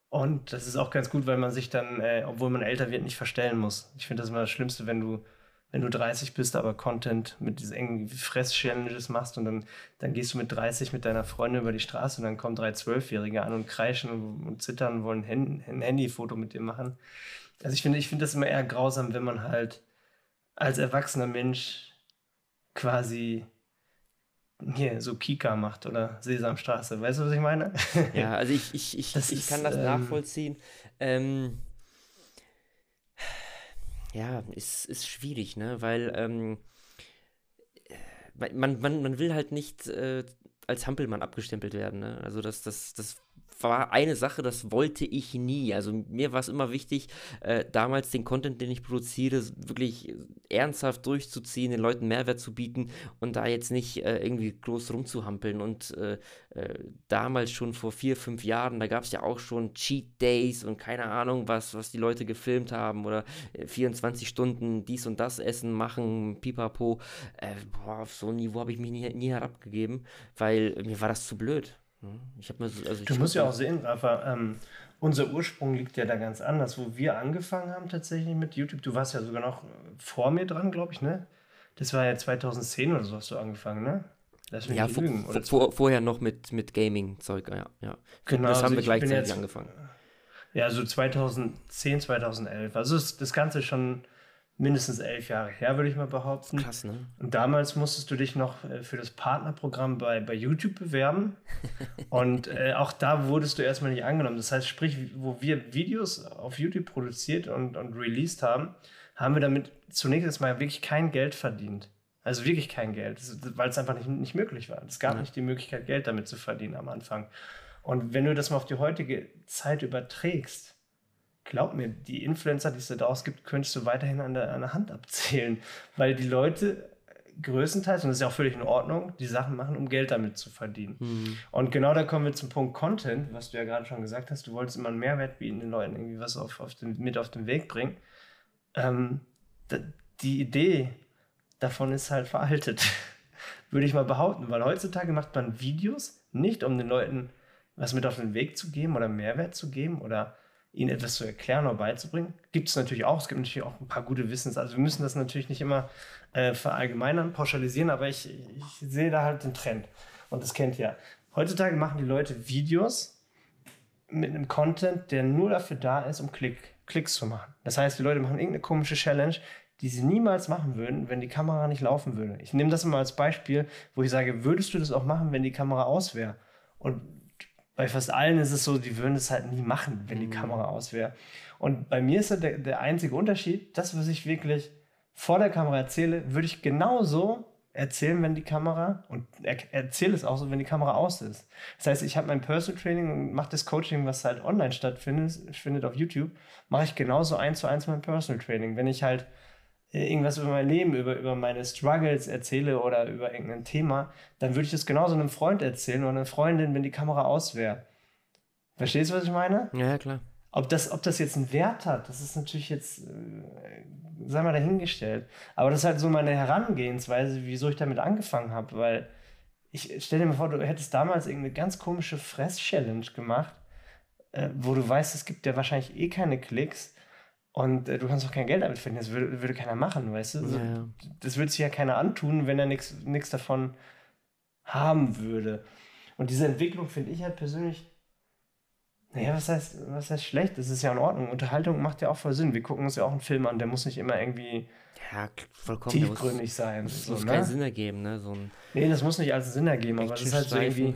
Und das ist auch ganz gut, weil man sich dann, äh, obwohl man älter wird, nicht verstellen muss. Ich finde das immer das Schlimmste, wenn du wenn du 30 bist, aber Content mit diesen engen Fress-Challenges machst und dann, dann gehst du mit 30 mit deiner Freundin über die Straße und dann kommen drei Zwölfjährige an und kreischen und, und zittern und wollen ein, ein Handyfoto mit dir machen. Also ich finde, ich finde das immer eher grausam, wenn man halt als erwachsener Mensch quasi hier so Kika macht oder Sesamstraße. Weißt du, was ich meine? Ja, also ich, ich, ich, das ich ist, kann das ähm, nachvollziehen. Ähm, ja, ist, ist schwierig, ne? Weil ähm, man, man, man will halt nicht äh, als Hampelmann abgestempelt werden, ne? Also das, das, das war eine Sache, das wollte ich nie. Also mir war es immer wichtig, äh, damals den Content, den ich produziere, wirklich ernsthaft durchzuziehen, den Leuten Mehrwert zu bieten und da jetzt nicht äh, irgendwie groß rumzuhampeln. Und äh, äh damals schon vor vier, fünf Jahren, da gab es ja auch schon Cheat Days und keine Ahnung, was, was die Leute gefilmt haben oder 24 äh, Stunden dies und das essen, machen, pipapo. Äh, boah, auf so ein Niveau habe ich mich nie, nie herabgegeben, weil mir war das zu blöd. Ich habe mir, also du musst ja auch sehen, Rafa, ähm, unser Ursprung liegt ja da ganz anders, wo wir angefangen haben tatsächlich mit YouTube. Du warst ja sogar noch vor mir dran, glaube ich, ne? Das war ja 2010 oder so hast du angefangen, ne? Lass mich ja, vor, vor, vorher noch mit, mit Gaming-Zeug, ja. ja. Genau, das haben also wir gleichzeitig jetzt, angefangen. Ja, so 2010, 2011. Also das, das Ganze schon mindestens elf Jahre her, würde ich mal behaupten. Krass, ne? Und damals musstest du dich noch äh, für das Partnerprogramm bei, bei YouTube bewerben. und äh, auch da wurdest du erstmal nicht angenommen. Das heißt, sprich, wo wir Videos auf YouTube produziert und, und released haben, haben wir damit zunächst erstmal wirklich kein Geld verdient. Also wirklich kein Geld, weil es einfach nicht, nicht möglich war. Es gab ja. nicht die Möglichkeit, Geld damit zu verdienen am Anfang. Und wenn du das mal auf die heutige Zeit überträgst, glaub mir, die Influencer, die es da draus gibt, könntest du weiterhin an der, an der Hand abzählen, weil die Leute größtenteils, und das ist ja auch völlig in Ordnung, die Sachen machen, um Geld damit zu verdienen. Mhm. Und genau da kommen wir zum Punkt Content, was du ja gerade schon gesagt hast, du wolltest immer einen Mehrwert bieten, den Leuten irgendwie was auf, auf den, mit auf den Weg bringen. Ähm, die Idee davon ist halt veraltet, würde ich mal behaupten, weil heutzutage macht man Videos nicht, um den Leuten was mit auf den Weg zu geben oder Mehrwert zu geben oder ihnen etwas zu erklären oder beizubringen. Gibt es natürlich auch. Es gibt natürlich auch ein paar gute Wissens. Also wir müssen das natürlich nicht immer äh, verallgemeinern, pauschalisieren, aber ich, ich sehe da halt den Trend. Und das kennt ja. Heutzutage machen die Leute Videos mit einem Content, der nur dafür da ist, um Klick, Klicks zu machen. Das heißt, die Leute machen irgendeine komische Challenge, die sie niemals machen würden, wenn die Kamera nicht laufen würde. Ich nehme das immer als Beispiel, wo ich sage, würdest du das auch machen, wenn die Kamera aus wäre? Und bei fast allen ist es so, die würden es halt nie machen, wenn die mhm. Kamera aus wäre. Und bei mir ist halt der, der einzige Unterschied, das, was ich wirklich vor der Kamera erzähle, würde ich genauso erzählen, wenn die Kamera und er, erzähle es auch so, wenn die Kamera aus ist. Das heißt, ich habe mein Personal Training und mache das Coaching, was halt online stattfindet, findet auf YouTube, mache ich genauso eins zu eins mein Personal Training. Wenn ich halt irgendwas über mein Leben, über, über meine Struggles erzähle oder über irgendein Thema, dann würde ich das genauso einem Freund erzählen oder einer Freundin, wenn die Kamera aus wäre. Verstehst du, was ich meine? Ja, ja, klar. Ob das, ob das jetzt einen Wert hat, das ist natürlich jetzt, äh, sei mal dahingestellt. Aber das ist halt so meine Herangehensweise, wieso ich damit angefangen habe, weil ich stell dir mal vor, du hättest damals irgendeine ganz komische Fress-Challenge gemacht, äh, wo du weißt, es gibt ja wahrscheinlich eh keine Klicks und äh, du kannst auch kein Geld damit verdienen. Das würde, würde keiner machen, weißt du? Also, ja. Das würde sich ja keiner antun, wenn er nichts davon haben würde. Und diese Entwicklung finde ich halt persönlich naja, was heißt, was heißt schlecht? Das ist ja in Ordnung. Unterhaltung macht ja auch voll Sinn. Wir gucken uns ja auch einen Film an, der muss nicht immer irgendwie ja, vollkommen, tiefgründig muss, sein. Das so, muss ne? keinen Sinn ergeben, ne? So ein nee, das muss nicht alles Sinn ergeben, aber das ist halt so irgendwie,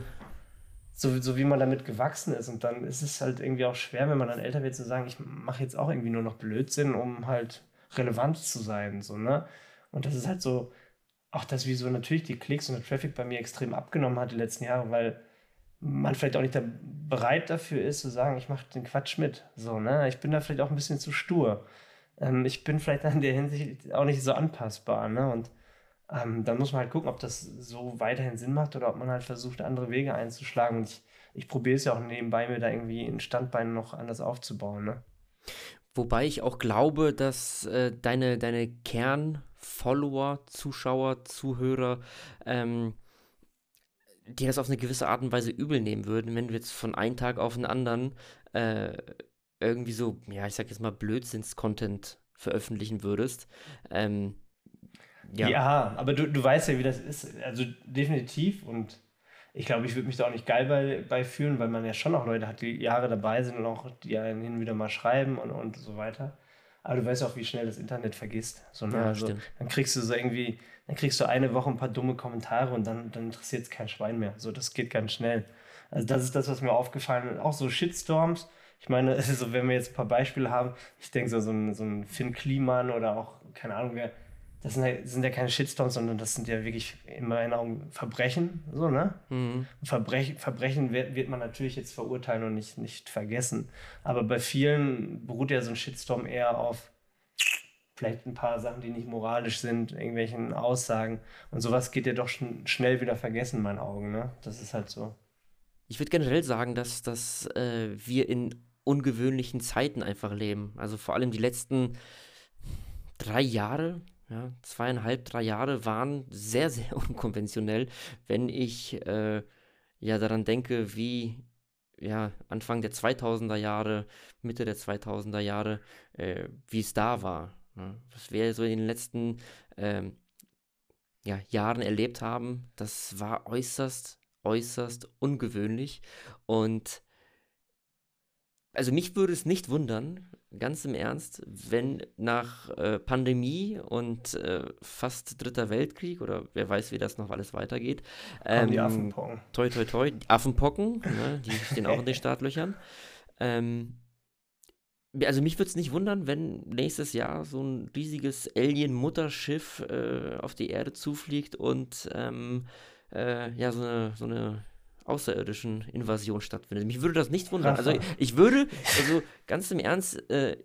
so, so wie man damit gewachsen ist. Und dann ist es halt irgendwie auch schwer, wenn man dann älter wird, zu sagen, ich mache jetzt auch irgendwie nur noch Blödsinn, um halt relevant zu sein. So, ne? Und das ist halt so, auch das, wie so natürlich die Klicks und der Traffic bei mir extrem abgenommen hat die letzten Jahre, weil man vielleicht auch nicht da bereit dafür ist, zu sagen, ich mache den Quatsch mit. So, ne? Ich bin da vielleicht auch ein bisschen zu stur. Ähm, ich bin vielleicht in der Hinsicht auch nicht so anpassbar. Ne? Und ähm, dann muss man halt gucken, ob das so weiterhin Sinn macht oder ob man halt versucht, andere Wege einzuschlagen. Und ich, ich probiere es ja auch nebenbei, mir da irgendwie ein Standbein noch anders aufzubauen. Ne? Wobei ich auch glaube, dass äh, deine, deine Kern-Follower, Zuschauer, Zuhörer, ähm, die das auf eine gewisse Art und Weise übel nehmen würden, wenn du jetzt von einem Tag auf den anderen äh, irgendwie so, ja, ich sag jetzt mal Blödsinns-Content veröffentlichen würdest. Ähm, ja. ja. aber du, du weißt ja, wie das ist. Also definitiv und ich glaube, ich würde mich da auch nicht geil bei, bei fühlen, weil man ja schon noch Leute hat, die Jahre dabei sind und auch die einen hin und wieder mal schreiben und, und so weiter. Aber du weißt auch, wie schnell das Internet vergisst. So, ne? ja, also, dann kriegst du so irgendwie dann kriegst du eine Woche ein paar dumme Kommentare und dann, dann interessiert es kein Schwein mehr. So, das geht ganz schnell. Also das ist das, was mir aufgefallen ist. Auch so Shitstorms. Ich meine, also wenn wir jetzt ein paar Beispiele haben, ich denke so, so ein, so ein Finn Kliman oder auch, keine Ahnung wer, das sind, halt, sind ja keine Shitstorms, sondern das sind ja wirklich in meinen Augen Verbrechen, so, ne? Mhm. Verbrech, Verbrechen wird, wird man natürlich jetzt verurteilen und nicht, nicht vergessen. Aber bei vielen beruht ja so ein Shitstorm eher auf vielleicht ein paar Sachen, die nicht moralisch sind, irgendwelchen Aussagen. Und sowas geht ja doch schon schnell wieder vergessen in meinen Augen. Ne? Das ist halt so. Ich würde generell sagen, dass, dass äh, wir in ungewöhnlichen Zeiten einfach leben. Also vor allem die letzten drei Jahre, ja, zweieinhalb, drei Jahre waren sehr, sehr unkonventionell, wenn ich äh, ja daran denke, wie ja, Anfang der 2000er Jahre, Mitte der 2000er Jahre, äh, wie es da war. Was wir so in den letzten ähm, ja, Jahren erlebt haben, das war äußerst, äußerst ungewöhnlich. Und also mich würde es nicht wundern, ganz im Ernst, wenn nach äh, Pandemie und äh, fast Dritter Weltkrieg oder wer weiß, wie das noch alles weitergeht. Ähm, die Affenpocken. Toi, toi, toi. Affenpocken, ne, die stehen auch in den Startlöchern. Ähm, also mich würde es nicht wundern, wenn nächstes Jahr so ein riesiges Alien-Mutterschiff äh, auf die Erde zufliegt und ähm, äh, ja, so eine, so eine außerirdischen Invasion stattfindet. Mich würde das nicht wundern. Also ich würde, also ganz im Ernst, äh,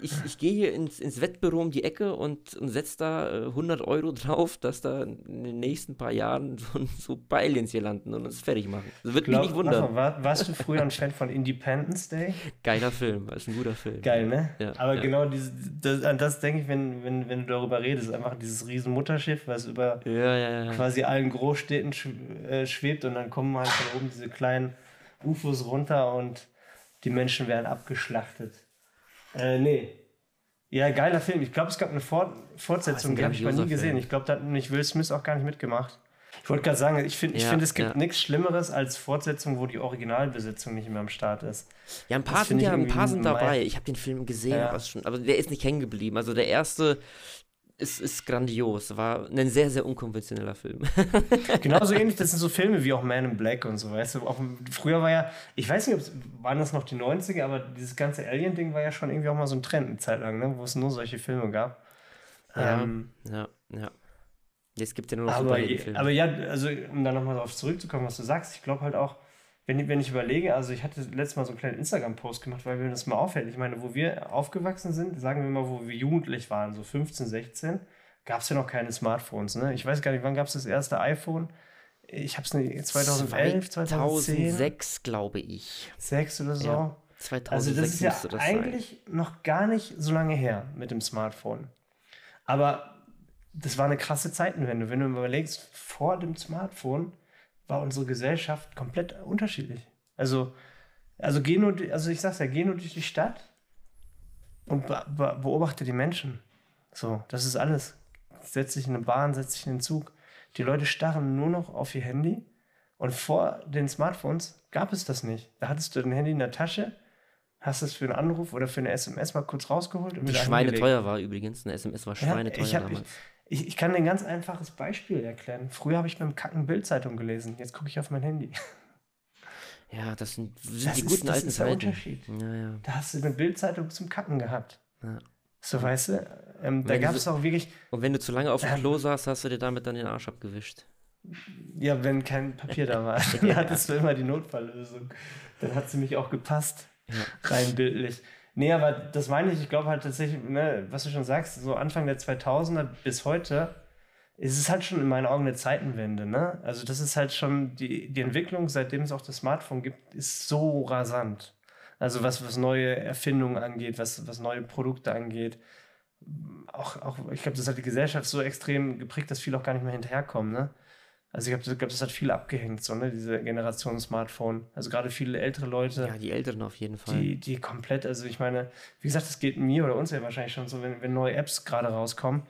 ich, ich gehe hier ins, ins Wettbüro um die Ecke und, und setze da äh, 100 Euro drauf, dass da in den nächsten paar Jahren so, so Aliens hier landen und uns fertig machen. Das wird Glaub, mich nicht wundern. Mal, war, warst du früher ein Fan von Independence Day? Geiler Film, das ist ein guter Film. Geil, ne? Ja, Aber ja. genau diese, das, an das denke ich, wenn, wenn, wenn du darüber redest. Einfach dieses riesen Mutterschiff, was über ja, quasi allen Großstädten äh, schwebt und dann kommen halt von oben diese kleinen UFOs runter und die Menschen werden abgeschlachtet. Äh, nee. Ja, geiler Film. Ich glaube, es gab eine Fort Fortsetzung, oh, die habe ich mal nie gesehen. Film. Ich glaube, da hat nämlich Will Smith auch gar nicht mitgemacht. Ich wollte gerade sagen, ich finde, Ja, ich find, es gibt ja. nichts Schlimmeres als Fortsetzungen, wo die Originalbesetzung nicht mehr am Start ist. Ja, ein paar Das sind ja, ein paar sind dabei. Ich habe den Film gesehen, Ja. aber, schon, aber der ist nicht hängen geblieben. Also der erste ist, ist grandios. War ein sehr, sehr unkonventioneller Film. Genauso ähnlich, das sind so Filme wie auch Man in Black und so, weißt du. Auch, früher war ja, ich weiß nicht, waren das noch die 90er, aber dieses ganze Alien-Ding war ja schon irgendwie auch mal so ein Trend eine Zeit lang, ne? wo es nur solche Filme gab. Ja. Ähm, ja, ja. Jetzt gibt es ja nur noch aber, aber ja, also um da nochmal darauf zurückzukommen, was du sagst, ich glaube halt auch, wenn, ich- wenn ich überlege, also ich hatte letztes Mal so einen kleinen Instagram-Post gemacht, weil mir das mal auffällt. Ich meine, wo wir aufgewachsen sind, sagen wir mal, wo wir jugendlich waren, so 15, 16, gab es ja noch keine Smartphones. Ne? Ich weiß gar nicht, wann gab es das erste iPhone? Ich habe es nicht, 2011, 2010, 2006, glaube ich. 6 oder so. Ja, 2006 Also das ist ja das eigentlich noch gar nicht so lange her mit dem Smartphone. Aber das war eine krasse Zeitenwende. Wenn du überlegst, vor dem Smartphone war unsere Gesellschaft komplett unterschiedlich. Also, also, geh nur, also ich sag's ja, geh nur durch die Stadt und be be beobachte die Menschen. So, das ist alles. Setz dich in eine Bahn, setz dich in den Zug. Die Leute starren nur noch auf ihr Handy. Und vor den Smartphones gab es das nicht. Da hattest du dein Handy in der Tasche, hast es für einen Anruf oder für eine SMS mal kurz rausgeholt und Die Schweine teuer war übrigens. Eine SMS war Ja, schweineteuer ich, hab, damals. Ich, ich kann dir ein ganz einfaches Beispiel erklären. Früher habe ich beim Kacken Bildzeitung gelesen. Jetzt gucke ich auf mein Handy. Ja, das sind, sind Das die ist- guten das alten ist der Zeiten. Unterschied. Ja, ja. Da hast du eine Bildzeitung zum Kacken gehabt. Ja. So, weißt du? Ähm, da gab es auch wirklich, Und wenn du zu lange auf dem Ähm. Klo saßt, hast du dir damit dann den Arsch abgewischt. ja, wenn kein Papier da war, dann hattest du immer die Notfalllösung. Dann hat sie mich auch gepasst. Rein bildlich. Nee, aber das meine ich, ich glaube halt tatsächlich, ne, was du schon sagst, so Anfang der 2000er bis heute ist es halt schon in meinen Augen eine Zeitenwende, ne? Also das ist halt schon, die, die Entwicklung, seitdem es auch das Smartphone gibt, ist so rasant. Also was, was neue Erfindungen angeht, was, was neue Produkte angeht. Auch, auch ich glaube, das hat die Gesellschaft so extrem geprägt, dass viele auch gar nicht mehr hinterherkommen, ne? Also ich glaube, glaub, das hat viel abgehängt, so, ne? Diese Generation Smartphone. Also gerade viele ältere Leute Ja, die Älteren auf jeden Fall. die, die komplett, also ich meine, wie gesagt, das geht mir oder uns ja wahrscheinlich schon so, wenn, wenn neue Apps gerade rauskommen,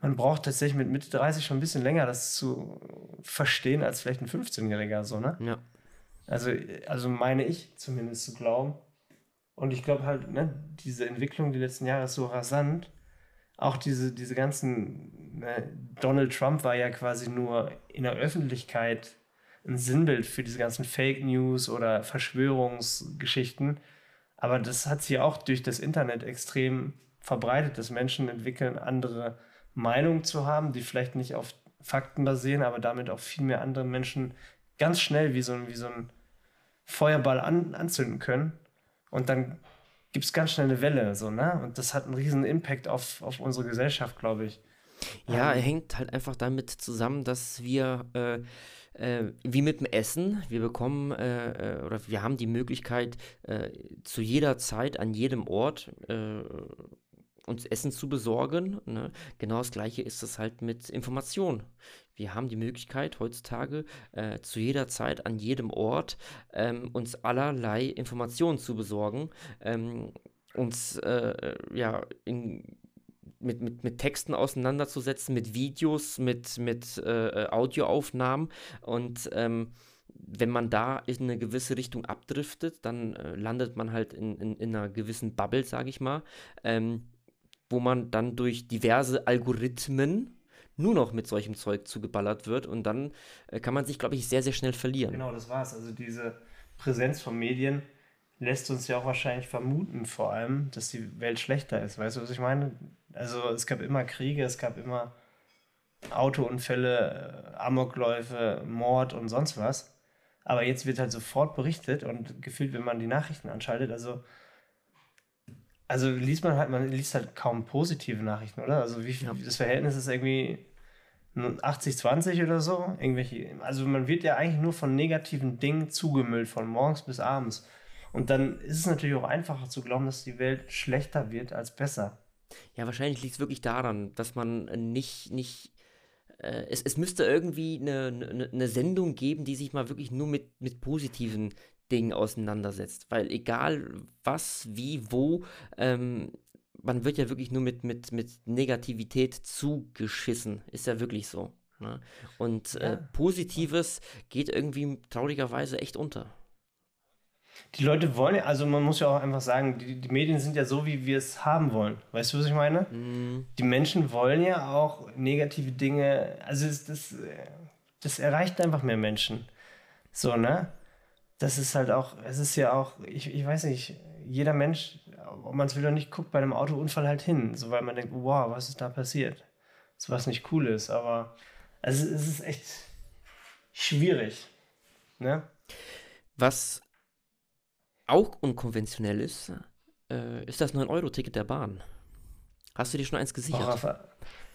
man braucht tatsächlich mit Mitte 30 schon ein bisschen länger, das zu verstehen, als vielleicht ein 15-Jähriger, so, ne? ja. Also, also meine ich zumindest zu glauben. Und ich glaube halt, ne, diese Entwicklung die letzten Jahre ist so rasant. Auch diese, diese ganzen, ne, Donald Trump war ja quasi nur in der Öffentlichkeit ein Sinnbild für diese ganzen Fake News oder Verschwörungsgeschichten. Aber das hat sich auch durch das Internet extrem verbreitet, dass Menschen entwickeln, andere Meinungen zu haben, die vielleicht nicht auf Fakten basieren, aber damit auch viel mehr andere Menschen ganz schnell wie so ein, wie so ein Feuerball an, anzünden können. Und dann gibt es ganz schnell eine Welle, so, ne? Und das hat einen riesen Impact auf, auf unsere Gesellschaft, glaube ich. Ja, Ähm, hängt halt einfach damit zusammen, dass wir, äh, äh, wie mit dem Essen, wir bekommen äh, äh, oder wir haben die Möglichkeit, äh, zu jeder Zeit, an jedem Ort äh, uns Essen zu besorgen. Ne? Genau das Gleiche ist es halt mit Information. Wir haben die Möglichkeit heutzutage äh, zu jeder Zeit, an jedem Ort ähm, uns allerlei Informationen zu besorgen, ähm, uns äh, ja in mit, mit, mit Texten auseinanderzusetzen, mit Videos, mit, mit äh, Audioaufnahmen. Und ähm, wenn man da in eine gewisse Richtung abdriftet, dann äh, landet man halt in, in, in einer gewissen Bubble, sage ich mal, ähm, wo man dann durch diverse Algorithmen nur noch mit solchem Zeug zugeballert wird. Und dann äh, kann man sich, glaube ich, sehr, sehr schnell verlieren. Genau, das war's. Also diese Präsenz von Medien lässt uns ja auch wahrscheinlich vermuten, vor allem, dass die Welt schlechter ist. Weißt du, was ich meine? Also es gab immer Kriege, es gab immer Autounfälle, äh, Amokläufe, Mord und sonst was. Aber jetzt wird halt sofort berichtet und gefühlt, wenn man die Nachrichten anschaltet, also also liest man halt, man liest halt kaum positive Nachrichten, oder? Also wie viel, Ja. das Verhältnis ist irgendwie 80-20 oder so. Irgendwelche, also man wird ja eigentlich nur von negativen Dingen zugemüllt, von morgens bis abends. Und dann ist es natürlich auch einfacher zu glauben, dass die Welt schlechter wird als besser. Ja, wahrscheinlich liegt es wirklich daran, dass man nicht, nicht, äh, es, es müsste irgendwie eine, eine, eine Sendung geben, die sich mal wirklich nur mit, mit positiven Dingen auseinandersetzt. Weil egal was, wie, wo, ähm, man wird ja wirklich nur mit, mit, mit Negativität zugeschissen. Ist ja wirklich so. Ne? Und äh, Positives geht irgendwie traurigerweise echt unter. Die Leute wollen ja, also man muss ja auch einfach sagen, die, die Medien sind ja so, wie wir es haben wollen. Weißt du, was ich meine? Mhm. Die Menschen wollen ja auch negative Dinge, also das, das, das erreicht einfach mehr Menschen. So, ne? Das ist halt auch, es ist ja auch, ich, ich weiß nicht, jeder Mensch, ob man es will oder nicht, guckt bei einem Autounfall halt hin, so weil man denkt, wow, was ist da passiert? So was nicht cool ist, aber also es ist echt schwierig. Ne? Was auch unkonventionell ist, äh, ist das 9-Euro-Ticket der Bahn. Hast du dir schon eins gesichert? Oh, Rafa,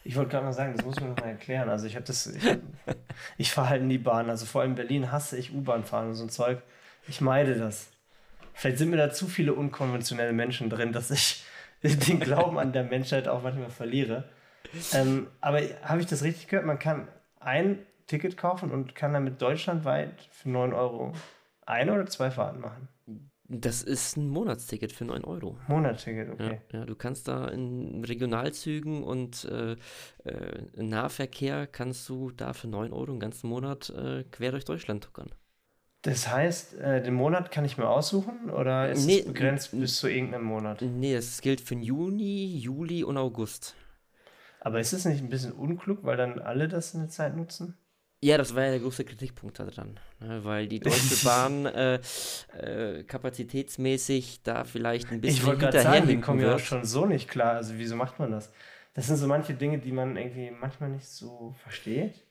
ich wollte gerade mal sagen, das muss man noch mal erklären. Also ich habe das, ich, ich fahre halt in die Bahn. Also vor allem in Berlin hasse ich U-Bahn fahren und so ein Zeug. Ich meide das. Vielleicht sind mir da zu viele unkonventionelle Menschen drin, dass ich den Glauben an der Menschheit auch manchmal verliere. Ähm, aber habe ich das richtig gehört? Man kann ein Ticket kaufen und kann damit deutschlandweit für 9 Euro eine oder zwei Fahrten machen. Das ist ein Monatsticket für 9 Euro. Monatsticket, okay. Ja, ja, du kannst da in Regionalzügen und äh, äh, Nahverkehr kannst du da für 9 Euro einen ganzen Monat äh, quer durch Deutschland tuckern. Das heißt, äh, den Monat kann ich mir aussuchen oder ist Nee, es begrenzt bis zu irgendeinem Monat? Nee, das gilt für Juni, Juli und August. Aber ist es nicht ein bisschen unklug, weil dann alle das in der Zeit nutzen? Ja, das war ja der große Kritikpunkt daran, ne, weil die Deutsche Bahn äh, äh, kapazitätsmäßig da vielleicht ein bisschen Ich wollte gerade sagen, die kommen ja auch schon so nicht klar. Also wieso macht man das? Das sind so manche Dinge, die man irgendwie manchmal nicht so versteht.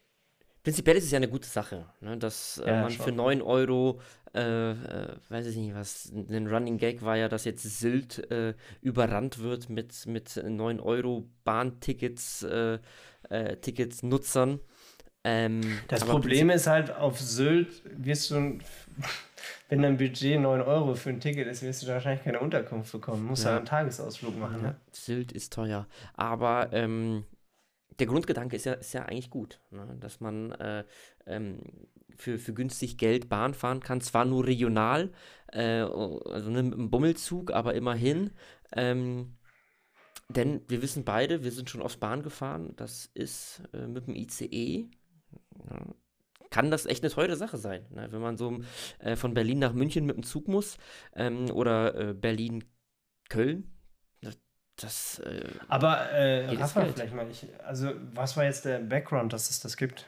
Prinzipiell ist es ja eine gute Sache, ne, dass äh, Ja, man schon. für 9 Euro, äh, äh, weiß ich nicht was, ein Running Gag war ja, dass jetzt Sylt äh, überrannt wird mit, mit 9 Euro Bahntickets, äh, Tickets Nutzern. Ähm, Das Problem ist halt, auf Sylt wirst du, wenn dein Budget 9 Euro für ein Ticket ist, wirst du da wahrscheinlich keine Unterkunft bekommen. Musst Ja. ja einen Tagesausflug machen. Ja, Ne? Sylt ist teuer. Aber ähm, der Grundgedanke ist ja, ist ja eigentlich gut, ne? dass man äh, ähm, für, für günstig Geld Bahn fahren kann. Zwar nur regional, äh, also ne, mit einem Bummelzug, aber immerhin. Ähm, denn wir wissen beide, wir sind schon oft Bahn gefahren, das ist äh, mit dem ICE. Ja, kann das echt eine teure Sache sein, ne? wenn man so äh, von Berlin nach München mit dem Zug muss ähm, oder äh, Berlin-Köln. Das, äh, Aber äh, Rafa, Geld. vielleicht mal, ich, also was war jetzt der Background, dass es das gibt?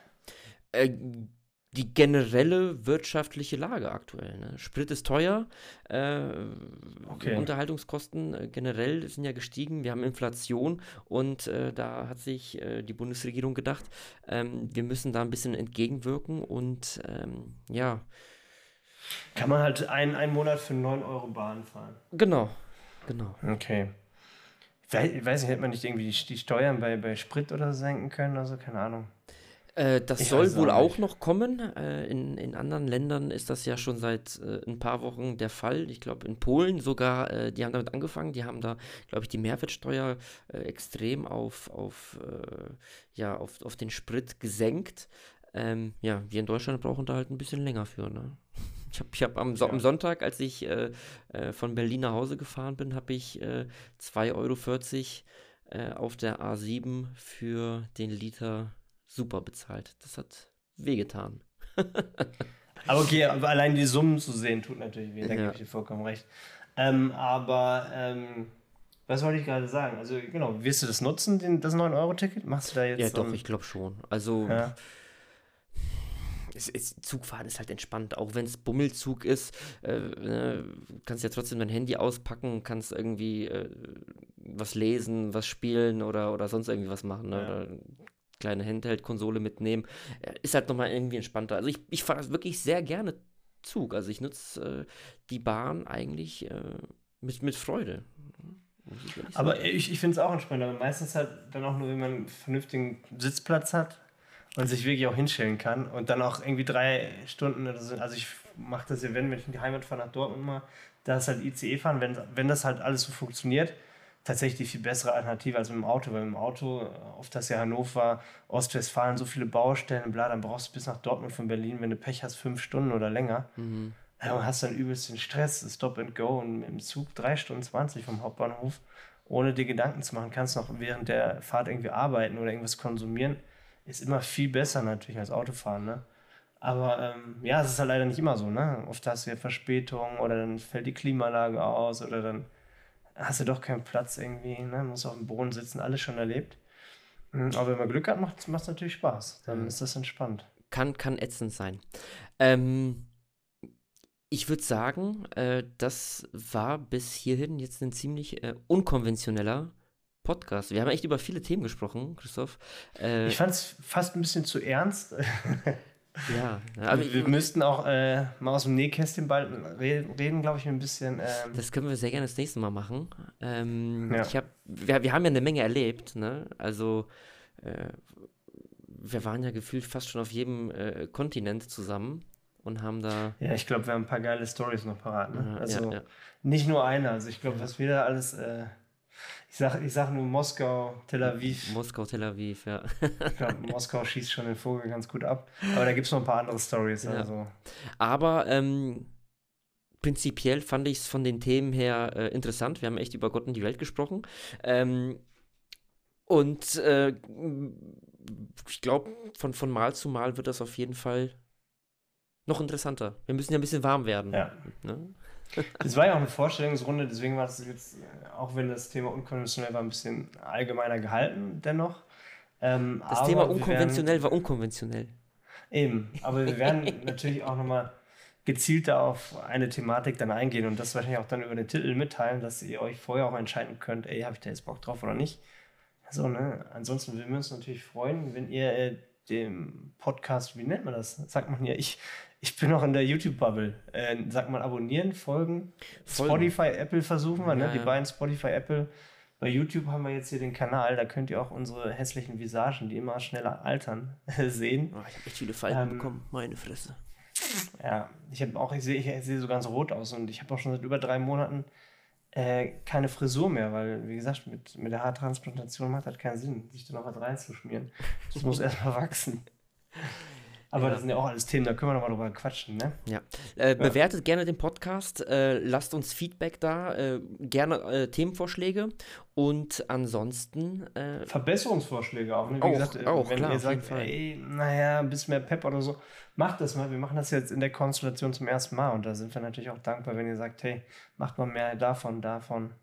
äh, die generelle wirtschaftliche Lage aktuell. Ne? Sprit ist teuer, äh, Okay. Unterhaltungskosten äh, generell sind ja gestiegen, wir haben Inflation und äh, da hat sich äh, die Bundesregierung gedacht, ähm, wir müssen da ein bisschen entgegenwirken und ähm, ja, Kann man halt ein, einen Monat für 9 Euro Bahn fahren. genau, genau. Okay. Ich weiß, ich weiß nicht, hätte man nicht irgendwie die, die Steuern bei, bei Sprit oder so senken können? Also keine Ahnung. Äh, das Ich soll wohl auch auch noch kommen. Äh, in, in anderen Ländern ist das ja schon seit äh, ein paar Wochen der Fall. Ich glaube, in Polen sogar, äh, die haben damit angefangen. Die haben da, glaube ich, die Mehrwertsteuer äh, extrem auf, auf, äh, ja, auf, auf den Sprit gesenkt. Ähm, ja, wir in Deutschland brauchen da halt ein bisschen länger für. Ne? Ich habe ich hab am, so Ja. am Sonntag, als ich äh, äh, von Berlin nach Hause gefahren bin, habe ich äh, 2,40 Euro äh, auf der A7 für den Liter super bezahlt. Das hat wehgetan. Aber okay, aber allein die Summen zu sehen, tut natürlich weh, da Ja. gebe ich dir vollkommen recht. Ähm, aber ähm, was wollte ich gerade sagen? Also genau, wirst du das nutzen, den, das 9-Euro-Ticket? Machst du da jetzt Ja, doch, ein- ich glaube schon. Also, Ja. Es, es, Zugfahren ist halt entspannt, auch wenn es Bummelzug ist. Äh, ne, kannst ja trotzdem dein Handy auspacken, kannst irgendwie äh, was lesen, was spielen oder, oder sonst irgendwie was machen. Ne? Ja. Oder eine kleine Handheld-Konsole mitnehmen. Ist halt nochmal irgendwie entspannter. Also, ich, ich fahre wirklich sehr gerne Zug. Also, ich nutze äh, die Bahn eigentlich äh, mit, mit Freude. Ich Aber ich, ich finde es auch entspannt, aber meistens halt dann auch nur, wenn man einen vernünftigen Sitzplatz hat und sich wirklich auch hinstellen kann und dann auch irgendwie drei Stunden oder so. Also ich mache das ja, wenn, wenn ich in die Heimat fahre nach Dortmund mal, da ist halt ICE fahren, wenn, wenn das halt alles so funktioniert, tatsächlich die viel bessere Alternative als mit dem Auto, weil mit dem Auto, äh, oft das ja Hannover, Ostwestfalen, so viele Baustellen, bla, dann brauchst du bis nach Dortmund von Berlin, wenn du Pech hast, fünf Stunden oder länger. Mhm. Ja, und hast dann übelst den Stress, Stop and Go und dem Zug 3 Stunden 20 vom Hauptbahnhof, ohne dir Gedanken zu machen, kannst noch während der Fahrt irgendwie arbeiten oder irgendwas konsumieren. Ist immer viel besser natürlich als Autofahren, ne? Aber ähm, ja, es ist halt leider nicht immer so, ne? Oft hast du ja Verspätung oder dann fällt die Klimaanlage aus oder dann hast du doch keinen Platz irgendwie, ne? Musst auf dem Boden sitzen, alles schon erlebt. Mhm, aber wenn man Glück hat, macht es natürlich Spaß. Dann mhm. ist das entspannt. Kann, kann ätzend sein. Ähm, ich würde sagen, äh, das war bis hierhin jetzt ein ziemlich äh, unkonventioneller Podcast. Wir haben echt über viele Themen gesprochen, Christoph. Äh, ich fand es fast ein bisschen zu ernst. ja, aber wir, wir müssten auch äh, mal aus dem Nähkästchen bald reden, reden glaube ich, ein bisschen. Ähm das können wir sehr gerne das nächste Mal machen. Ähm, ja. ich hab, wir, wir haben ja eine Menge erlebt, ne? Also äh, wir waren ja gefühlt fast schon auf jedem äh, Kontinent zusammen und haben da. Ja, ich glaube, wir haben ein paar geile Stories noch parat. Ne? Also ja, ja. nicht nur eine. Also ich glaube, was wir da alles. Ich sage ich sag nur Moskau, Tel Aviv. Moskau, Tel Aviv, ja. ich glaube, Moskau schießt schon den Vogel ganz gut ab. Aber da gibt es noch ein paar andere Stories. Also. Aber ähm, prinzipiell fand ich es von den Themen her äh, interessant. Wir haben echt über Gott und die Welt gesprochen. Ähm, und äh, ich glaube, von, von Mal zu Mal wird das auf jeden Fall noch interessanter. Wir müssen ja ein bisschen warm werden. Ja. Ne? Das war ja auch eine Vorstellungsrunde, deswegen war es jetzt, auch wenn das Thema unkonventionell war, ein bisschen allgemeiner gehalten dennoch. Ähm, das Thema unkonventionell werden, war unkonventionell. Eben, aber wir werden natürlich auch nochmal gezielter auf eine Thematik dann eingehen und das wahrscheinlich auch dann über den Titel mitteilen, dass ihr euch vorher auch entscheiden könnt, ey, habe ich da jetzt Bock drauf oder nicht. So, ne? Ansonsten würden wir uns natürlich freuen, wenn ihr äh, dem Podcast, wie nennt man das? Sagt man ja, ich, ich bin noch in der YouTube-Bubble. Äh, sagt man abonnieren, folgen. folgen. Spotify, Apple versuchen wir, ne? Ja, Die beiden Spotify, Apple. Bei YouTube haben wir jetzt hier den Kanal, da könnt ihr auch unsere hässlichen Visagen, die immer schneller altern, sehen. Oh, ich habe echt viele Falten ähm, bekommen, meine Fresse. Ja, ich habe auch, ich sehe ich seh so ganz rot aus und ich habe auch schon seit über drei Monaten äh, keine Frisur mehr, weil, wie gesagt, mit, mit der Haartransplantation macht das keinen Sinn, sich da noch was reinzuschmieren. Das muss erstmal wachsen. Aber ja. das sind ja auch alles Themen, da können wir nochmal drüber quatschen, ne? Ja. Äh, ja. Bewertet gerne den Podcast, äh, lasst uns Feedback da, äh, gerne äh, Themenvorschläge und ansonsten. Äh, Verbesserungsvorschläge auch, ne? Wie auch, gesagt, äh, auch, wenn klar, ihr sagt, ey, naja, ein bisschen mehr Pep oder so, macht das mal. Wir machen das jetzt in der Konstellation zum ersten Mal und da sind wir natürlich auch dankbar, wenn ihr sagt, hey, macht mal mehr davon, davon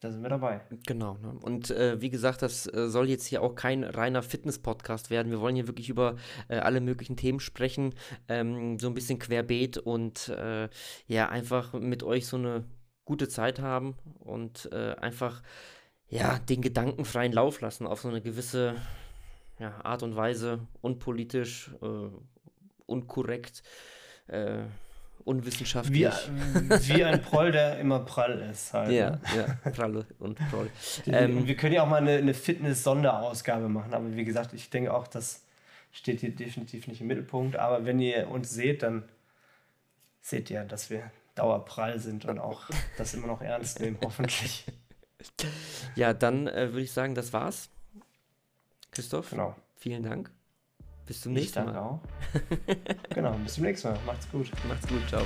da sind wir dabei. Genau. Ne? Und äh, wie gesagt, das äh, soll jetzt hier auch kein reiner Fitness-Podcast werden. Wir wollen hier wirklich über äh, alle möglichen Themen sprechen, ähm, so ein bisschen querbeet und äh, ja, einfach mit euch so eine gute Zeit haben und äh, einfach ja, den Gedanken freien Lauf lassen auf so eine gewisse ja, Art und Weise, unpolitisch, äh, unkorrekt unwissenschaftlich. Wie, wie ein Proll, der immer prall ist. Halt, ja, ne? ja, prall und Proll. ähm, wir können ja auch mal eine, eine Fitness-Sonderausgabe machen, aber wie gesagt, ich denke auch, das steht hier definitiv nicht im Mittelpunkt. Aber wenn ihr uns seht, dann seht ihr, dass wir dauerprall sind und auch das immer noch ernst nehmen, hoffentlich. Ja, dann äh, würde ich sagen, das war's. Christoph, genau. vielen Dank. Bis zum nächsten Mal. auch. genau, bis zum nächsten Mal. Macht's gut. Macht's gut. Ciao.